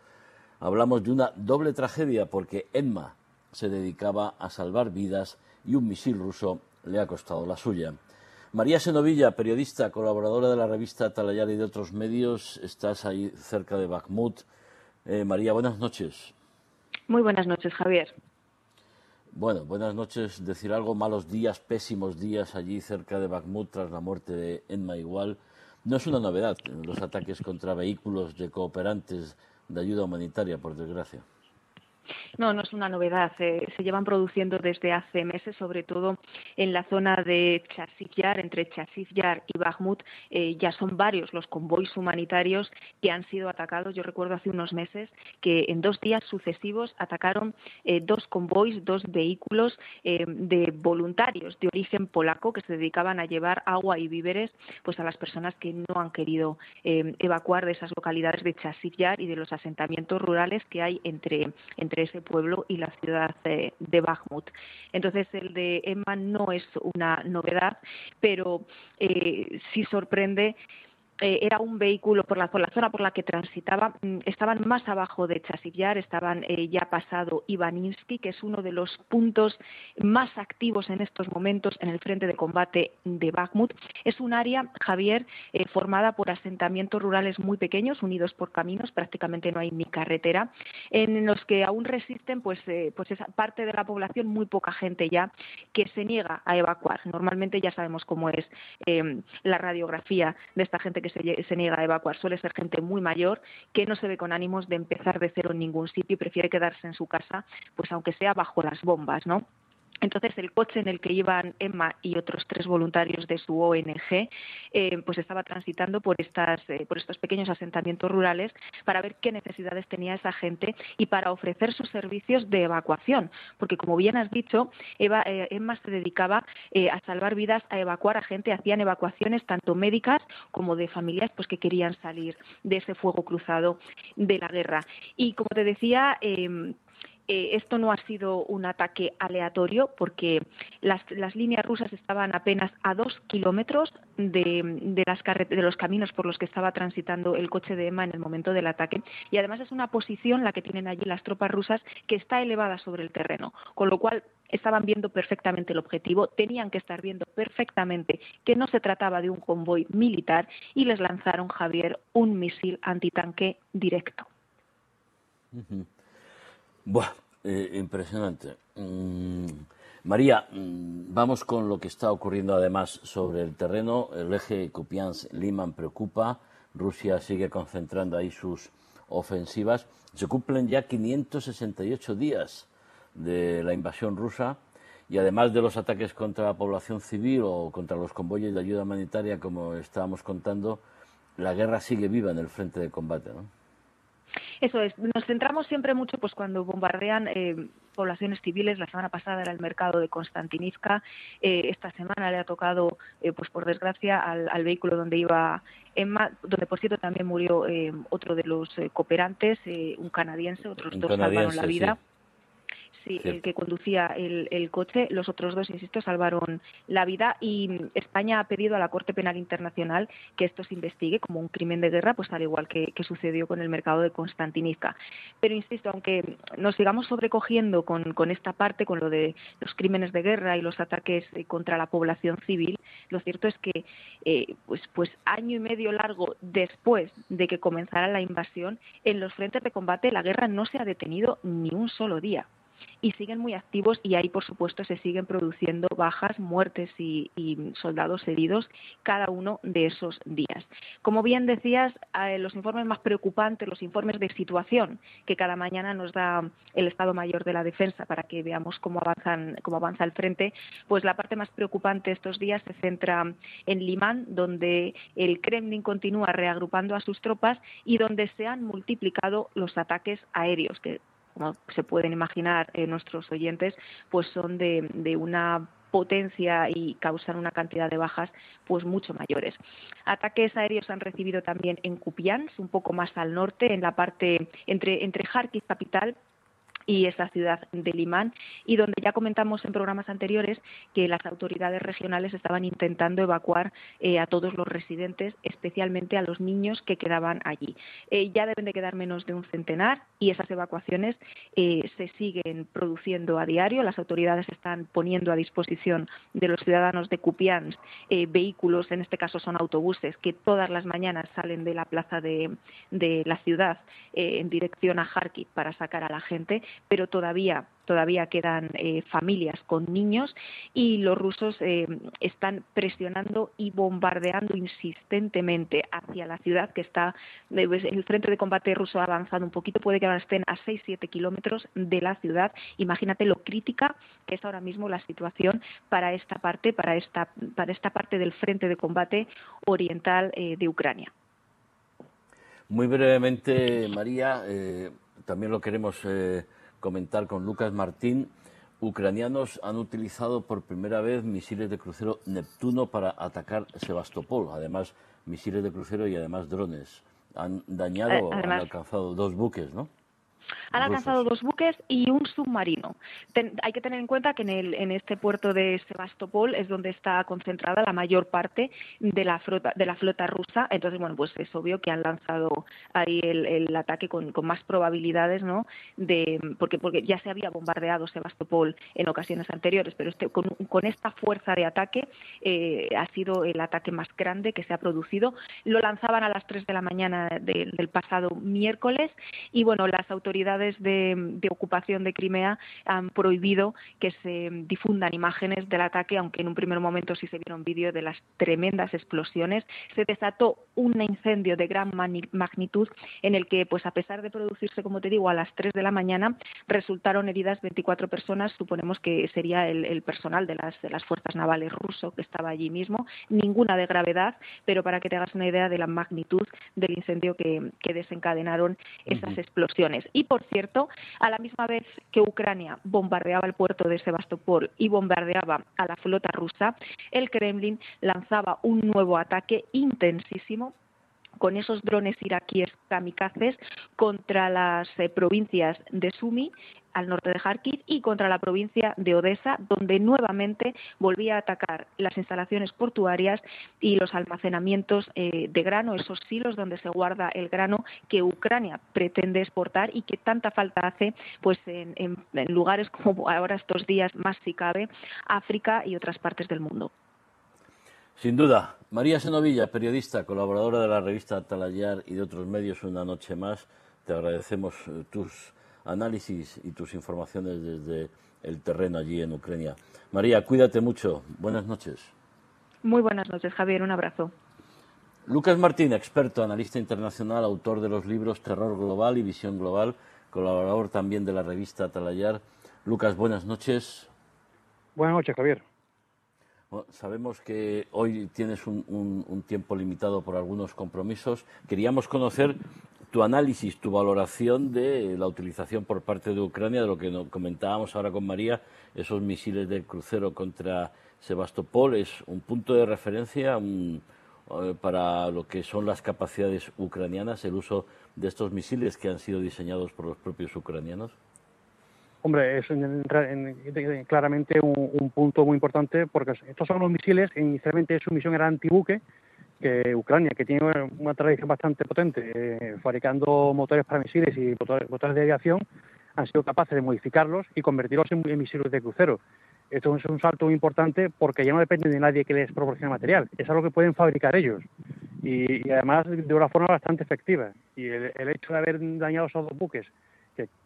hablamos de una doble tragedia porque Emma se dedicaba a salvar vidas y un misil ruso le ha costado la suya. María Senovilla, periodista, colaboradora de la revista Talayar y de otros medios, estás ahí cerca de Bakhmut. Eh, María, buenas noches. Muy buenas noches, Javier. Bueno, buenas noches. Decir algo, malos días, pésimos días allí cerca de Bakhmut tras la muerte de Enma Igual. No es una novedad los ataques contra vehículos de cooperantes de ayuda humanitaria, por desgracia. No, no es una novedad. Eh, se llevan produciendo desde hace meses, sobre todo en la zona de Chasif entre Chasif y Bakhmut. Eh, ya son varios los convoys humanitarios que han sido atacados. Yo recuerdo hace unos meses que en dos días sucesivos atacaron eh, dos convoys, dos vehículos de voluntarios de origen polaco que se dedicaban a llevar agua y víveres pues a las personas que no han querido evacuar de esas localidades de Chasif y de los asentamientos rurales que hay entre, entre ese pueblo y la ciudad de, de Bakhmut. Entonces, el de Emma no es una novedad, pero eh, sí sorprende eh, era un vehículo por la, zona por la que transitaba, mm, estaban más abajo de Chasivyar, estaban eh, ya pasado Ivaninsky, que es uno de los puntos más activos en estos momentos en el frente de combate de Bakhmut. Es un área, Javier, eh, formada por asentamientos rurales muy pequeños, unidos por caminos, prácticamente no hay ni carretera, en los que aún resisten pues, pues esa parte de la población, muy poca gente ya, que se niega a evacuar. Normalmente ya sabemos cómo es la radiografía de esta gente que se, niega a evacuar suele ser gente muy mayor que no se ve con ánimos de empezar de cero en ningún sitio y prefiere quedarse en su casa, pues aunque sea bajo las bombas, ¿no? Entonces, el coche en el que iban Emma y otros tres voluntarios de su ONG, eh, pues estaba transitando por, estas, eh, por estos pequeños asentamientos rurales para ver qué necesidades tenía esa gente y para ofrecer sus servicios de evacuación. Porque, como bien has dicho, Eva, eh, Emma se dedicaba a salvar vidas, a evacuar a gente, hacían evacuaciones tanto médicas como de familias pues, que querían salir de ese fuego cruzado de la guerra. Y, como te decía, eh, esto no ha sido un ataque aleatorio porque las, líneas rusas estaban apenas a dos kilómetros de, las de los caminos por los que estaba transitando el coche de Emma en el momento del ataque y además es una posición la que tienen allí las tropas rusas que está elevada sobre el terreno, con lo cual estaban viendo perfectamente el objetivo, tenían que estar viendo perfectamente que no se trataba de un convoy militar y les lanzaron, Javier, un misil antitanque directo. Buah, eh, impresionante. Mm, María, mm, vamos con lo que está ocurriendo además sobre el terreno. El eje Kupiansk-Liman preocupa. Rusia sigue concentrando ahí sus ofensivas. Se cumplen ya 568 días de la invasión rusa y además de los ataques contra la población civil o contra los convoyes de ayuda humanitaria, como estábamos contando, la guerra sigue viva en el frente de combate. ¿no? Eso es, nos centramos siempre mucho pues cuando bombardean eh, poblaciones civiles. La semana pasada era el mercado de Konstantinivka. Eh, esta semana le ha tocado, eh, pues por desgracia, al, vehículo donde iba Emma, donde por cierto también murió otro de los cooperantes, un canadiense, otros dos salvaron la vida. Sí, el que conducía el, coche. Los otros dos, insisto, salvaron la vida y España ha pedido a la Corte Penal Internacional que esto se investigue como un crimen de guerra, pues al igual que, sucedió con el mercado de Constantinivka. Pero insisto, aunque nos sigamos sobrecogiendo con, esta parte, con lo de los crímenes de guerra y los ataques eh, contra la población civil, lo cierto es que eh, pues, pues año y medio largo después de que comenzara la invasión, en los frentes de combate la guerra no se ha detenido ni un solo día y siguen muy activos y ahí, por supuesto, se siguen produciendo bajas, muertes y, soldados heridos cada uno de esos días. Como bien decías, eh, los informes más preocupantes, los informes de situación que cada mañana nos da el Estado Mayor de la Defensa para que veamos cómo, avanzan, cómo avanza el frente, pues la parte más preocupante estos días se centra en Limán, donde el Kremlin continúa reagrupando a sus tropas y donde se han multiplicado los ataques aéreos, como se pueden imaginar eh, nuestros oyentes, pues son de, de una potencia y causan una cantidad de bajas pues mucho mayores. Ataques aéreos han recibido también en Kupiansk, un poco más al norte, en la parte entre, entre Kharkiv capital y esa ciudad de Limán y donde ya comentamos en programas anteriores que las autoridades regionales estaban intentando evacuar eh, a todos los residentes, especialmente a los niños que quedaban allí. Eh, ya deben de quedar menos de un centenar y esas evacuaciones eh, se siguen produciendo a diario. Las autoridades están poniendo a disposición de los ciudadanos de Kupiansk vehículos, en este caso son autobuses, que todas las mañanas salen de la plaza de, de la ciudad en dirección a Kharkiv para sacar a la gente pero todavía todavía quedan eh, familias con niños y los rusos eh, están presionando y bombardeando insistentemente hacia la ciudad que está eh, pues, el frente de combate ruso ha avanzado un poquito puede que ahora estén a 6-7 kilómetros de la ciudad. Imagínate lo crítica que es ahora mismo la situación para esta parte para esta para esta parte del frente de combate oriental de Ucrania. Muy brevemente María también lo queremos comentar con Lucas Martín. Ucranianos han utilizado por primera vez misiles de crucero Neptuno para atacar Sebastopol. Además, misiles de crucero y además drones. Han dañado, eh, han alcanzado dos buques, ¿no? Han alcanzado dos buques y un submarino. hay que tener en cuenta que en, el, en este puerto de Sebastopol es donde está concentrada la mayor parte de la flota, de la flota rusa. Entonces, bueno, pues es obvio que han lanzado ahí el, ataque con, más probabilidades, ¿no? De, porque, porque ya se había bombardeado Sebastopol en ocasiones anteriores, pero este, con, esta fuerza de ataque eh, ha sido el ataque más grande que se ha producido. Lo lanzaban a las 3 de la mañana del pasado miércoles y, bueno, las autoridades autoridades de, ocupación de Crimea han prohibido que se difundan imágenes del ataque, aunque en un primer momento sí se vieron vídeos de las tremendas explosiones. Se desató un incendio de gran magnitud en el que, pues a pesar de producirse, como te digo, a las 3 de la mañana, resultaron heridas 24 personas. Suponemos que sería el, personal de las, de las fuerzas navales ruso que estaba allí mismo. Ninguna de gravedad, pero para que te hagas una idea de la magnitud del incendio que, desencadenaron esas explosiones. Y por cierto, a la misma vez que Ucrania bombardeaba el puerto de Sebastopol y bombardeaba a la flota rusa, el Kremlin lanzaba un nuevo ataque intensísimo con esos drones iraquíes kamikazes contra las eh, provincias de Sumi, al norte de Kharkiv y contra la provincia de Odessa, donde nuevamente volvía a atacar las instalaciones portuarias y los almacenamientos eh, de grano, esos silos donde se guarda el grano que Ucrania pretende exportar y que tanta falta hace pues en, en lugares como ahora estos días más si cabe, África y otras partes del mundo. Sin duda. María Senovilla, periodista, colaboradora de la revista Atalayar y de otros medios, una noche más. Te agradecemos eh, tus análisis y tus informaciones desde el terreno allí en Ucrania. María, cuídate mucho. Buenas noches. Muy buenas noches, Javier. Un abrazo. Lucas Martín, experto, analista internacional, autor de los libros Terror Global y Visión Global, colaborador también de la revista Atalayar. Lucas, buenas noches. Buenas noches, Javier. Sabemos que hoy tienes un, tiempo limitado por algunos compromisos. Queríamos conocer tu análisis, tu valoración de la utilización por parte de Ucrania, de lo que comentábamos ahora con María, esos misiles del crucero contra Sebastopol, es un punto de referencia eh, para lo que son las capacidades ucranianas, el uso de estos misiles que han sido diseñados por los propios ucranianos. Hombre, es claramente un, punto muy importante porque estos son los misiles, inicialmente su misión era antibuque, que Ucrania, que tiene una tradición bastante potente, eh, fabricando motores para misiles y motores, de aviación, han sido capaces de modificarlos y convertirlos en, misiles de crucero. Esto es un salto muy importante porque ya no depende de nadie que les proporcione material, es algo que pueden fabricar ellos y, además de una forma bastante efectiva. Y el, hecho de haber dañado esos dos buques,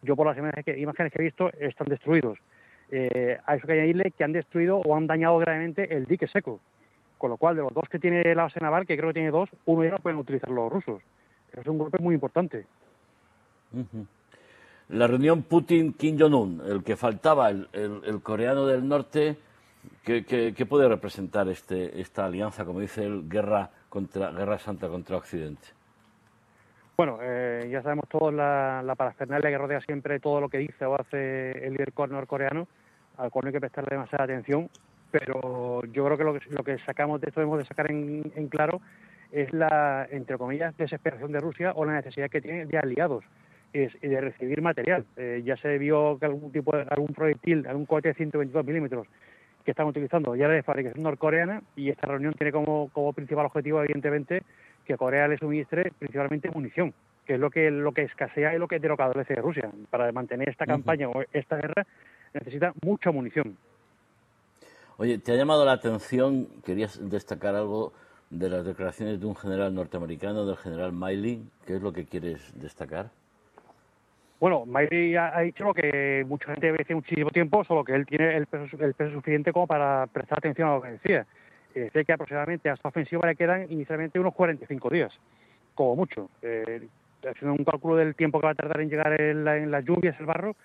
yo por las imágenes que, imágenes que he visto están destruidos, eh, eso que añadirle que han destruido o han dañado gravemente el dique seco. Con lo cual, de los dos que tiene la base naval, que creo que tiene dos, uno ya no pueden utilizar los rusos. Es un golpe muy importante. La reunión Putin-Kim Jong-un, el que faltaba, el, coreano del norte, ¿qué, puede representar este, esta alianza, como dice él, guerra, contra, guerra santa contra Occidente? Bueno, eh, ya sabemos todos la, la parafernalia que rodea siempre todo lo que dice o hace el líder norcoreano, al cual no hay que prestarle demasiada atención, pero yo creo que lo que, lo que sacamos de esto debemos de sacar en, claro es la, entre comillas, desesperación de Rusia o la necesidad que tiene de aliados y de recibir material. Eh, ya se vio que algún tipo de, algún proyectil, algún cohete de 122 milímetros que están utilizando ya era de fabricación norcoreana y esta reunión tiene como, como principal objetivo, evidentemente, que Corea le suministre principalmente munición, que es lo que, lo que escasea y lo que lo que adolece de Rusia. Para mantener esta campaña o esta guerra necesita mucha munición. Oye, ¿te ha llamado la atención, querías destacar algo de las declaraciones de un general norteamericano, del general Miley? ¿Qué es lo que quieres destacar? Bueno, Mayri ha, dicho lo que mucha gente ve hace muchísimo tiempo, solo que él tiene el peso, el peso suficiente como para prestar atención a lo que decía. Decía que aproximadamente a esta ofensiva le quedan inicialmente unos 45 días, como mucho. Eh, haciendo un cálculo del tiempo que va a tardar en llegar en, las lluvias, el barro,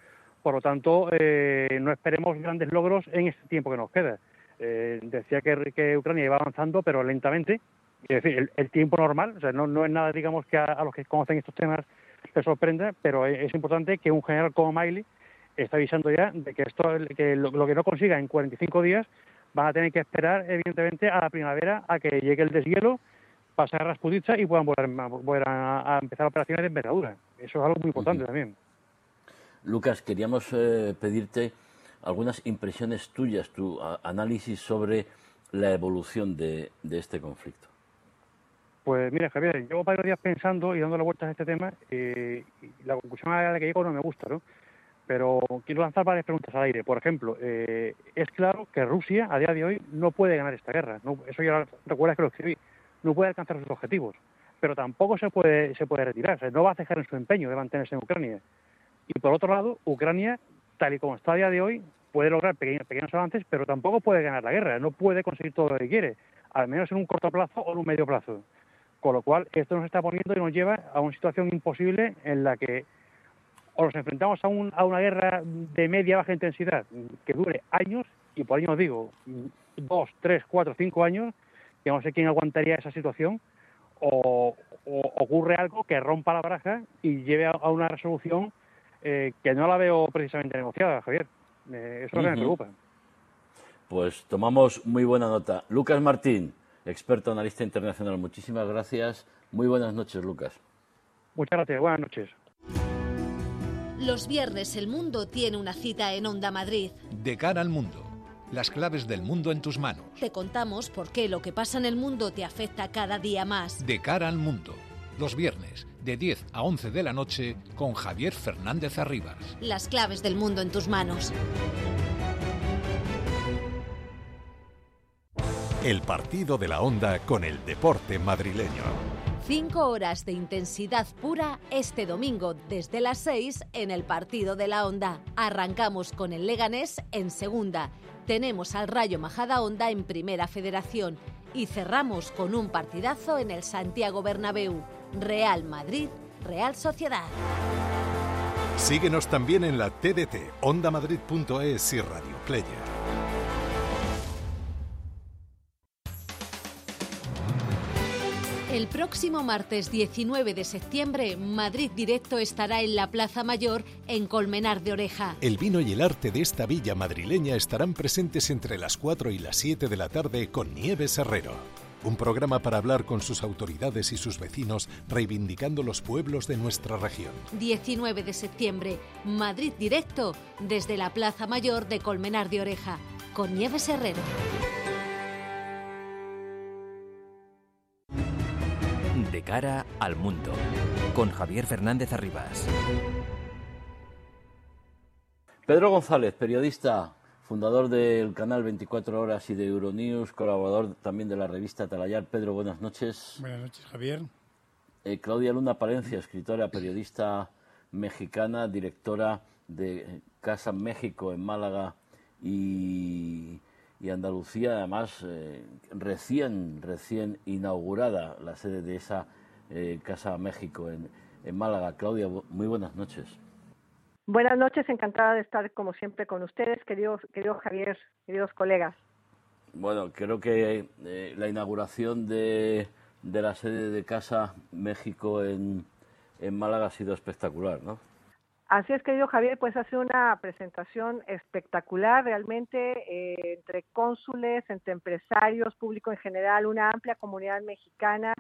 por lo tanto, eh, no esperemos grandes logros en este tiempo que nos queda. Eh, decía que, Ucrania iba avanzando, pero lentamente, es decir, el, tiempo normal, o sea, no, es nada, digamos, que a los que conocen estos temas te sorprende, pero es importante que un general como Miley está avisando ya de que esto que lo, que no consiga en 45 días van a tener que esperar evidentemente a la primavera a que llegue el deshielo, pasar a Raspudica y puedan volver, a, empezar operaciones de envergadura. Eso es algo muy importante también. Lucas, queríamos eh, pedirte algunas impresiones tuyas, tu análisis sobre la evolución de este conflicto. Pues mira, Javier, llevo varios días pensando y dándole vueltas a este tema y la conclusión a la que llego no me gusta, ¿no? Pero quiero lanzar varias preguntas al aire. Por ejemplo, eh, es claro que Rusia a día de hoy no puede ganar esta guerra. eso ya recuerdas que lo escribí. No puede alcanzar sus objetivos. Pero tampoco se puede, se puede retirar. No va a cejar en su empeño de mantenerse en Ucrania. Y por otro lado, Ucrania, tal y como está a día de hoy, puede lograr pequeños, pequeños avances, pero tampoco puede ganar la guerra. No puede conseguir todo lo que quiere. Al menos en un corto plazo o en un medio plazo. Con lo cual, esto nos está poniendo y nos lleva a una situación imposible en la que o nos enfrentamos a, una guerra de media baja intensidad que dure años, y por años digo, dos, tres, cuatro, cinco años, que no sé quién aguantaría esa situación, o, ocurre algo que rompa la baraja y lleve a, una resolución eh, que no la veo precisamente negociada, Javier. Eh, eso es lo que me preocupa. Pues tomamos muy buena nota. Lucas Martín, experto analista internacional. Muchísimas gracias. Muy buenas noches, Lucas. Muchas gracias. Buenas noches. Los viernes el mundo tiene una cita en Onda Madrid. De cara al mundo. Las claves del mundo en tus manos. Te contamos por qué lo que pasa en el mundo te afecta cada día más. De cara al mundo. Los viernes, de 10 a 11 de la noche, con Javier Fernández Arribas. Las claves del mundo en tus manos. El partido de la onda con el deporte madrileño. Cinco horas de intensidad pura este domingo desde las seis en el partido de la onda. Arrancamos con el Leganés en segunda. Tenemos al Rayo Majada Onda en primera federación. Y cerramos con un partidazo en el Santiago Bernabéu. Real Madrid, Real Sociedad. Síguenos también en la TDT, ondamadrid.es y Radio Player. Próximo martes 19 de septiembre, Madrid Directo estará en la Plaza Mayor en Colmenar de Oreja. El vino y el arte de esta villa madrileña estarán presentes entre las 4 y las 7 de la tarde con Nieves Herrero. Un programa para hablar con sus autoridades y sus vecinos, reivindicando los pueblos de nuestra región. 19 de septiembre, Madrid Directo, desde la Plaza Mayor de Colmenar de Oreja, con Nieves Herrero. De cara al mundo, con Javier Fernández Arribas. Pedro González, periodista, fundador del canal 24 Horas y de Euronews, colaborador también de la revista Talayar. Pedro, buenas noches. Buenas noches, Javier. Eh, Claudia Luna Palencia, escritora, periodista mexicana, directora de Casa México en Málaga y y Andalucía, además, eh, recién, recién inaugurada la sede de esa eh, Casa México en, en Málaga. Claudia, muy buenas noches. Buenas noches, encantada de estar como siempre con ustedes, queridos, querido Javier, queridos colegas. Bueno, creo que eh, la inauguración de, de la sede de Casa México en, en Málaga ha sido espectacular, ¿no? Así es, querido Javier, pues hace una presentación espectacular realmente eh, entre cónsules, entre empresarios, público en general, una amplia comunidad mexicana.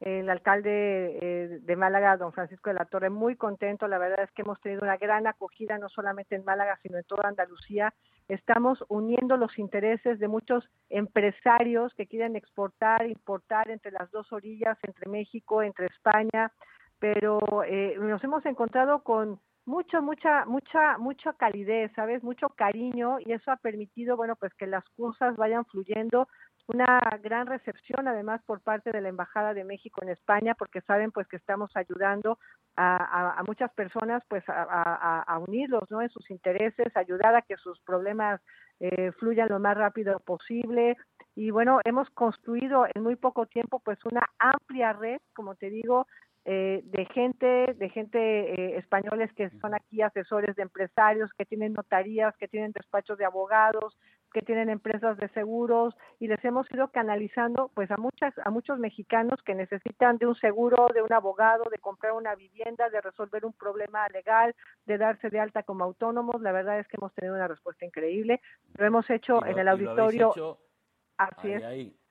El alcalde eh, de Málaga, don Francisco de la Torre, muy contento. La verdad es que hemos tenido una gran acogida, no solamente en Málaga, sino en toda Andalucía. Estamos uniendo los intereses de muchos empresarios que quieren exportar, importar entre las dos orillas, entre México, entre España, pero eh, nos hemos encontrado con mucho, mucha, mucha, mucha calidez, ¿sabes? Mucho cariño y eso ha permitido, bueno, pues que las cosas vayan fluyendo una gran recepción además por parte de la Embajada de México en España porque saben pues que estamos ayudando a, muchas personas pues a, unirlos ¿no? en sus intereses, ayudar a que sus problemas eh, fluyan lo más rápido posible y bueno, hemos construido en muy poco tiempo pues una amplia red, como te digo, eh, de gente, de gente eh, españoles que son aquí asesores de empresarios, que tienen notarías, que tienen despachos de abogados, que tienen empresas de seguros y les hemos ido canalizando pues a muchas a muchos mexicanos que necesitan de un seguro, de un abogado, de comprar una vivienda, de resolver un problema legal, de darse de alta como autónomos. La verdad es que hemos tenido una respuesta increíble. Lo hemos hecho en el auditorio. así es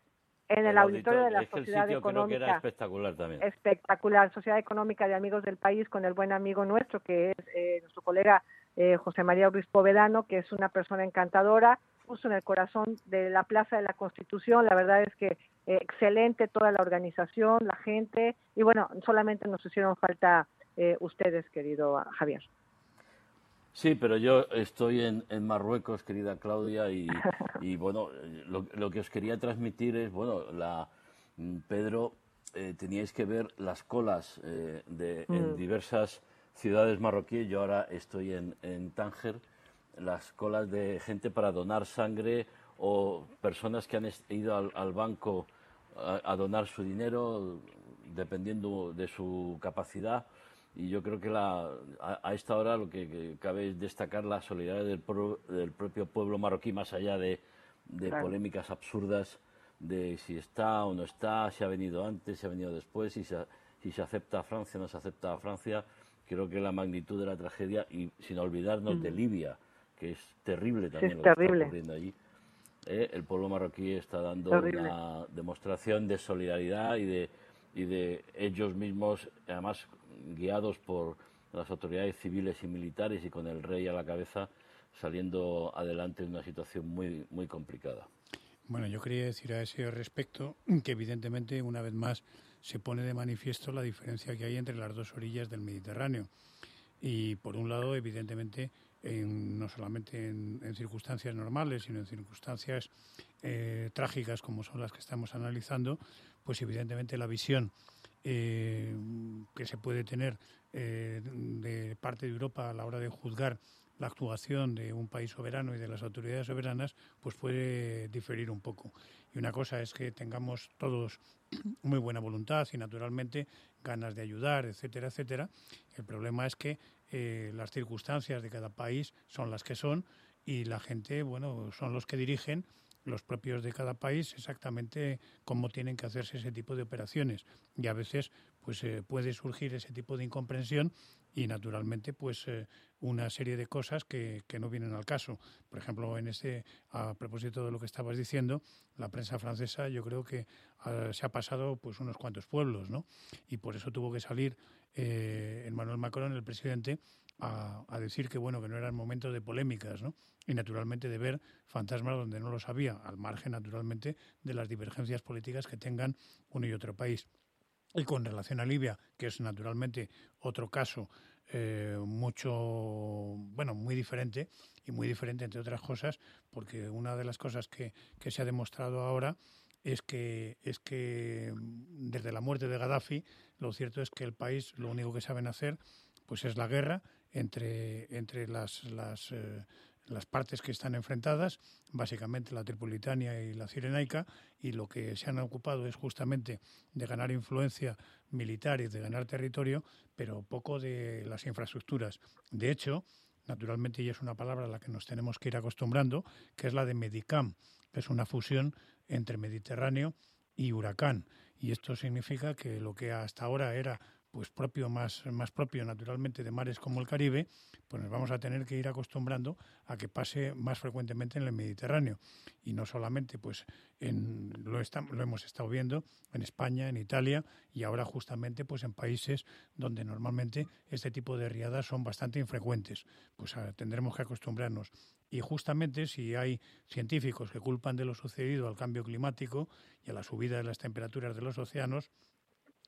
en el, auditorio, de la Sociedad Económica. espectacular también. Espectacular, Sociedad Económica de Amigos del País, con el buen amigo nuestro, que es eh, nuestro colega eh, José María Obispo Vedano, que es una persona encantadora, puso en el corazón de la Plaza de la Constitución. La verdad es que eh, excelente toda la organización, la gente, y bueno, solamente nos hicieron falta ustedes, querido Javier. Sí, pero yo estoy en, en Marruecos, querida Claudia, y, y bueno, lo, lo, que os quería transmitir es, bueno, la mm, Pedro, eh, teníais que ver las colas eh, de, en mm. diversas ciudades marroquíes. Yo ahora estoy en, en Tánger, las colas de gente para donar sangre o personas que han ido al, al banco a, a, donar su dinero, dependiendo de su capacidad y yo creo que la, a, esta hora lo que, cabe es destacar la solidaridad del, del propio pueblo marroquí, más allá de, de polémicas absurdas de si está o no está, si ha venido antes, si ha venido después, si se, si se acepta a Francia o no se acepta a Francia. Creo que la magnitud de la tragedia, y sin olvidarnos de Libia, que es terrible también lo que está ocurriendo allí, eh, el pueblo marroquí está dando una demostración de solidaridad y de, y de ellos mismos, además guiados por las autoridades civiles y militares y con el rey a la cabeza, saliendo adelante en una situación muy, muy complicada. Bueno, yo quería decir a ese respecto que evidentemente una vez más se pone de manifiesto la diferencia que hay entre las dos orillas del Mediterráneo. Y por un lado, evidentemente, no solamente en, circunstancias normales, sino en circunstancias eh, trágicas como son las que estamos analizando, pues evidentemente la visión eh, que se puede tener eh, de parte de Europa a la hora de juzgar la actuación de un país soberano y de las autoridades soberanas, pues puede diferir un poco. Y una cosa es que tengamos todos muy buena voluntad y naturalmente ganas de ayudar, etcétera, etcétera. El problema es que eh, las circunstancias de cada país son las que son y la gente, bueno, son los que dirigen los propios de cada país exactamente cómo tienen que hacerse ese tipo de operaciones. Y a veces pues eh, puede surgir ese tipo de incomprensión y naturalmente pues eh, una serie de cosas que, que, no vienen al caso. Por ejemplo en este a propósito de lo que estabas diciendo la prensa francesa yo creo que ah, se ha pasado pues unos cuantos pueblos no y por eso tuvo que salir eh, Emmanuel Macron el presidente a, decir que bueno que no era el momento de polémicas ¿no? y naturalmente de ver fantasmas donde no los había, al margen naturalmente de las divergencias políticas que tengan uno y otro país. Y con relación a Libia, que es naturalmente otro caso eh, mucho, bueno, muy diferente y muy diferente entre otras cosas, porque una de las cosas que, que se ha demostrado ahora es que, es que desde la muerte de Gaddafi, lo cierto es que el país lo único que saben hacer pues es la guerra entre, entre las, las, eh, las partes que están enfrentadas, básicamente la Tripolitania y la Cirenaica, y lo que se han ocupado es justamente de ganar influencia militar y de ganar territorio, pero poco de las infraestructuras. De hecho, naturalmente, y es una palabra a la que nos tenemos que ir acostumbrando, que es la de Medicam, que es una fusión entre Mediterráneo y huracán. Y esto significa que lo que hasta ahora era pues propio más, más propio naturalmente de mares como el Caribe, pues nos vamos a tener que ir acostumbrando a que pase más frecuentemente en el Mediterráneo. Y no solamente pues lo, lo hemos estado viendo en España, en Italia y ahora justamente pues en países donde normalmente este tipo de riadas son bastante infrecuentes. Pues ah, tendremos que acostumbrarnos. Y justamente si hay científicos que culpan de lo sucedido al cambio climático y a la subida de las temperaturas de los océanos,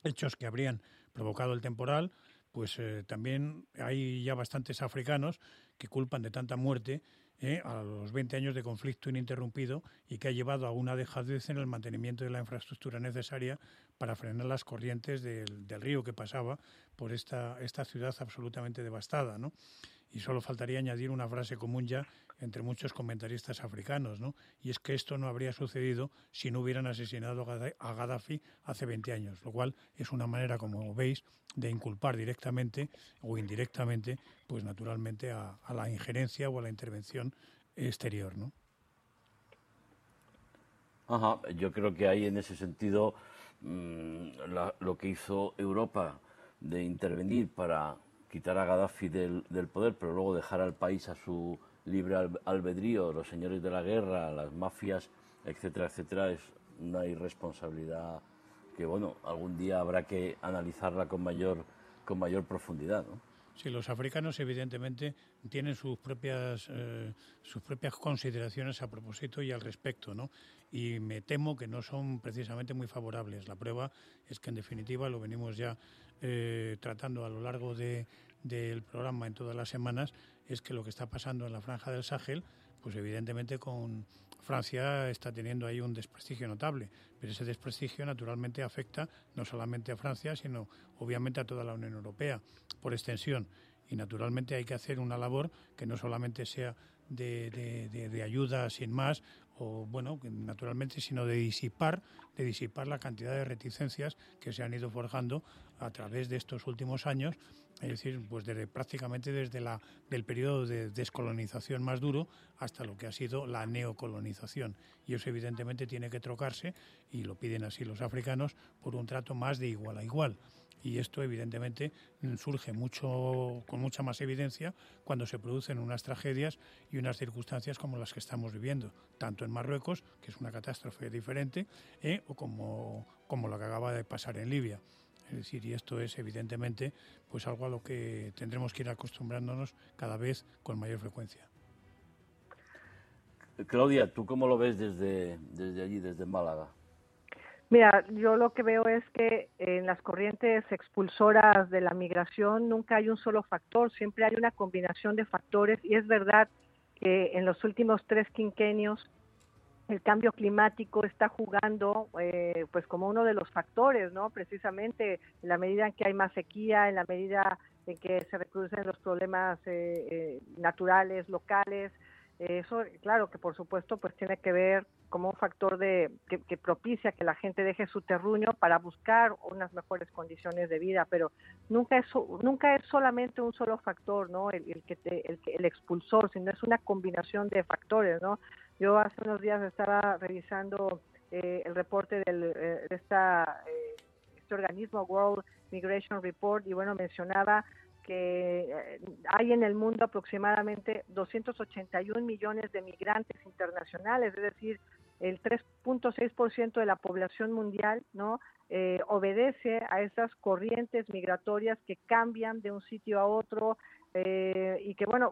hechos que habrían provocado el temporal, pues eh, también hay ya bastantes africanos que culpan de tanta muerte ¿eh? a los 20 años de conflicto ininterrumpido y que ha llevado a una dejadez en el mantenimiento de la infraestructura necesaria para frenar las corrientes del, río que pasaba por esta, esta ciudad absolutamente devastada. ¿no? Y solo faltaría añadir una frase común ya entre muchos comentaristas africanos, ¿no? y es que esto no habría sucedido si no hubieran asesinado a Gaddafi hace 20 años, lo cual es una manera, como veis, de inculpar directamente o indirectamente, pues naturalmente a, la injerencia o a la intervención exterior. ¿no? Ajá, yo creo que ahí en ese sentido la, lo que hizo Europa de intervenir para quitar a Gaddafi del, del, poder, pero luego dejar al país a su libre albedrío, los señores de la guerra, las mafias, etcétera, etcétera, es una irresponsabilidad que, bueno, algún día habrá que analizarla con mayor, con mayor profundidad, ¿no? Sí, los africanos evidentemente tienen sus propias eh, sus propias consideraciones a propósito y al respecto, ¿no? Y me temo que no son precisamente muy favorables. La prueba es que en definitiva lo venimos ya eh, tratando a lo largo de, del programa en todas las semanas es que lo que está pasando en la franja del Sahel, pues evidentemente con Francia está teniendo ahí un desprestigio notable, pero ese desprestigio naturalmente afecta no solamente a Francia, sino obviamente a toda la Unión Europea por extensión. Y naturalmente hay que hacer una labor que no solamente sea de, ayuda sin más o bueno, naturalmente, sino de disipar, de disipar la cantidad de reticencias que se han ido forjando a través de estos últimos años, es decir, pues desde, prácticamente desde la del periodo de descolonización más duro hasta lo que ha sido la neocolonización. Y eso evidentemente tiene que trocarse y lo piden así los africanos por un trato más de igual a igual y esto evidentemente surge mucho con mucha más evidencia cuando se producen unas tragedias y unas circunstancias como las que estamos viviendo tanto en Marruecos que es una catástrofe diferente eh, o como como lo que acaba de pasar en Libia es decir, y esto es evidentemente pues algo a lo que tendremos que ir acostumbrándonos cada vez con mayor frecuencia. Claudia, ¿tú cómo lo ves desde, desde allí, desde Málaga? Mira, yo lo que veo es que en las corrientes expulsoras de la migración nunca hay un solo factor, siempre hay una combinación de factores y es verdad que en los últimos tres quinquenios el cambio climático está jugando eh, pues como uno de los factores, ¿no? Precisamente en la medida en que hay más sequía, en la medida en que se reproducen los problemas eh, eh, naturales, locales, eso, claro, que por supuesto, pues tiene que ver como un factor de que, que, propicia que la gente deje su terruño para buscar unas mejores condiciones de vida, pero nunca es nunca es solamente un solo factor, ¿no? El, que te, el, el expulsor, sino es una combinación de factores, ¿no? Yo hace unos días estaba revisando eh, el reporte del, eh, de esta, eh, este organismo World Migration Report y bueno mencionaba que eh, hay en el mundo aproximadamente 281 millones de migrantes internacionales, es decir, el 3.6% de la población mundial, ¿no? Eh, obedece a esas corrientes migratorias que cambian de un sitio a otro, eh, y que bueno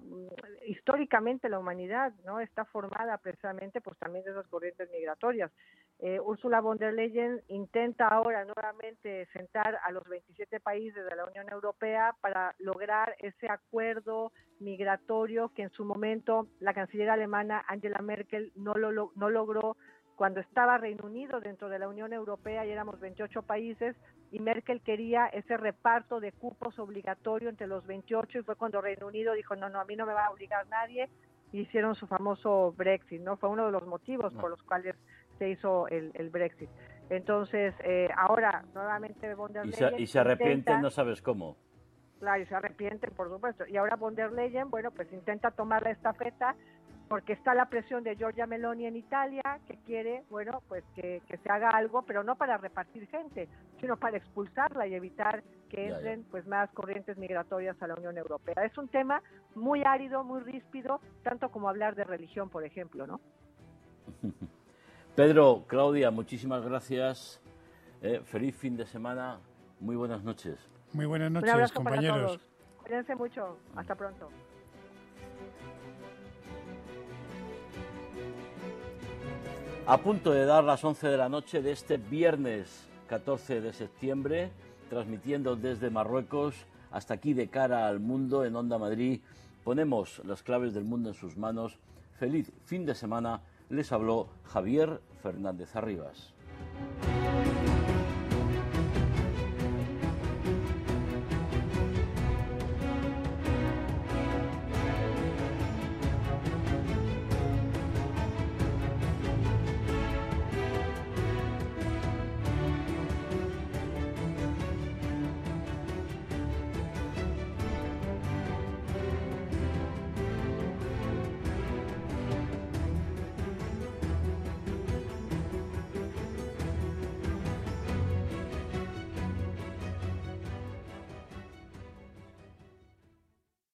históricamente la humanidad no está formada precisamente pues también de esas corrientes migratorias. Eh, Ursula von der Leyen intenta ahora nuevamente sentar a los 27 países de la Unión Europea para lograr ese acuerdo migratorio que en su momento la canciller alemana Angela Merkel no lo no logró cuando estaba Reino Unido dentro de la Unión Europea y éramos 28 países y Merkel quería ese reparto de cupos obligatorio entre los 28 y fue cuando Reino Unido dijo, no, no, a mí no me va a obligar nadie y hicieron su famoso Brexit, ¿no? Fue uno de los motivos no. por los cuales se hizo el, el Brexit. Entonces, eh, ahora nuevamente von der Leyen... Y se, y se arrepienten, intenta, no sabes cómo. Claro, y se arrepienten, por supuesto. Y ahora von der Leyen, bueno, pues intenta tomar la estafeta porque está la presión de Giorgia Meloni en Italia, que quiere, bueno, pues que, que, se haga algo, pero no para repartir gente, sino para expulsarla y evitar que entren ya, ya. pues más corrientes migratorias a la Unión Europea. Es un tema muy árido, muy ríspido, tanto como hablar de religión, por ejemplo, ¿no? Pedro, Claudia, muchísimas gracias. Eh, feliz fin de semana. Muy buenas noches. Muy buenas noches, compañeros. Cuídense mucho. Hasta pronto. A punto de dar las 11 de la noche de este viernes 14 de septiembre, transmitiendo desde Marruecos Hasta aquí de cara al mundo en Onda Madrid. Ponemos las claves del mundo en sus manos. Feliz fin de semana. Les habló Javier Fernández Arribas.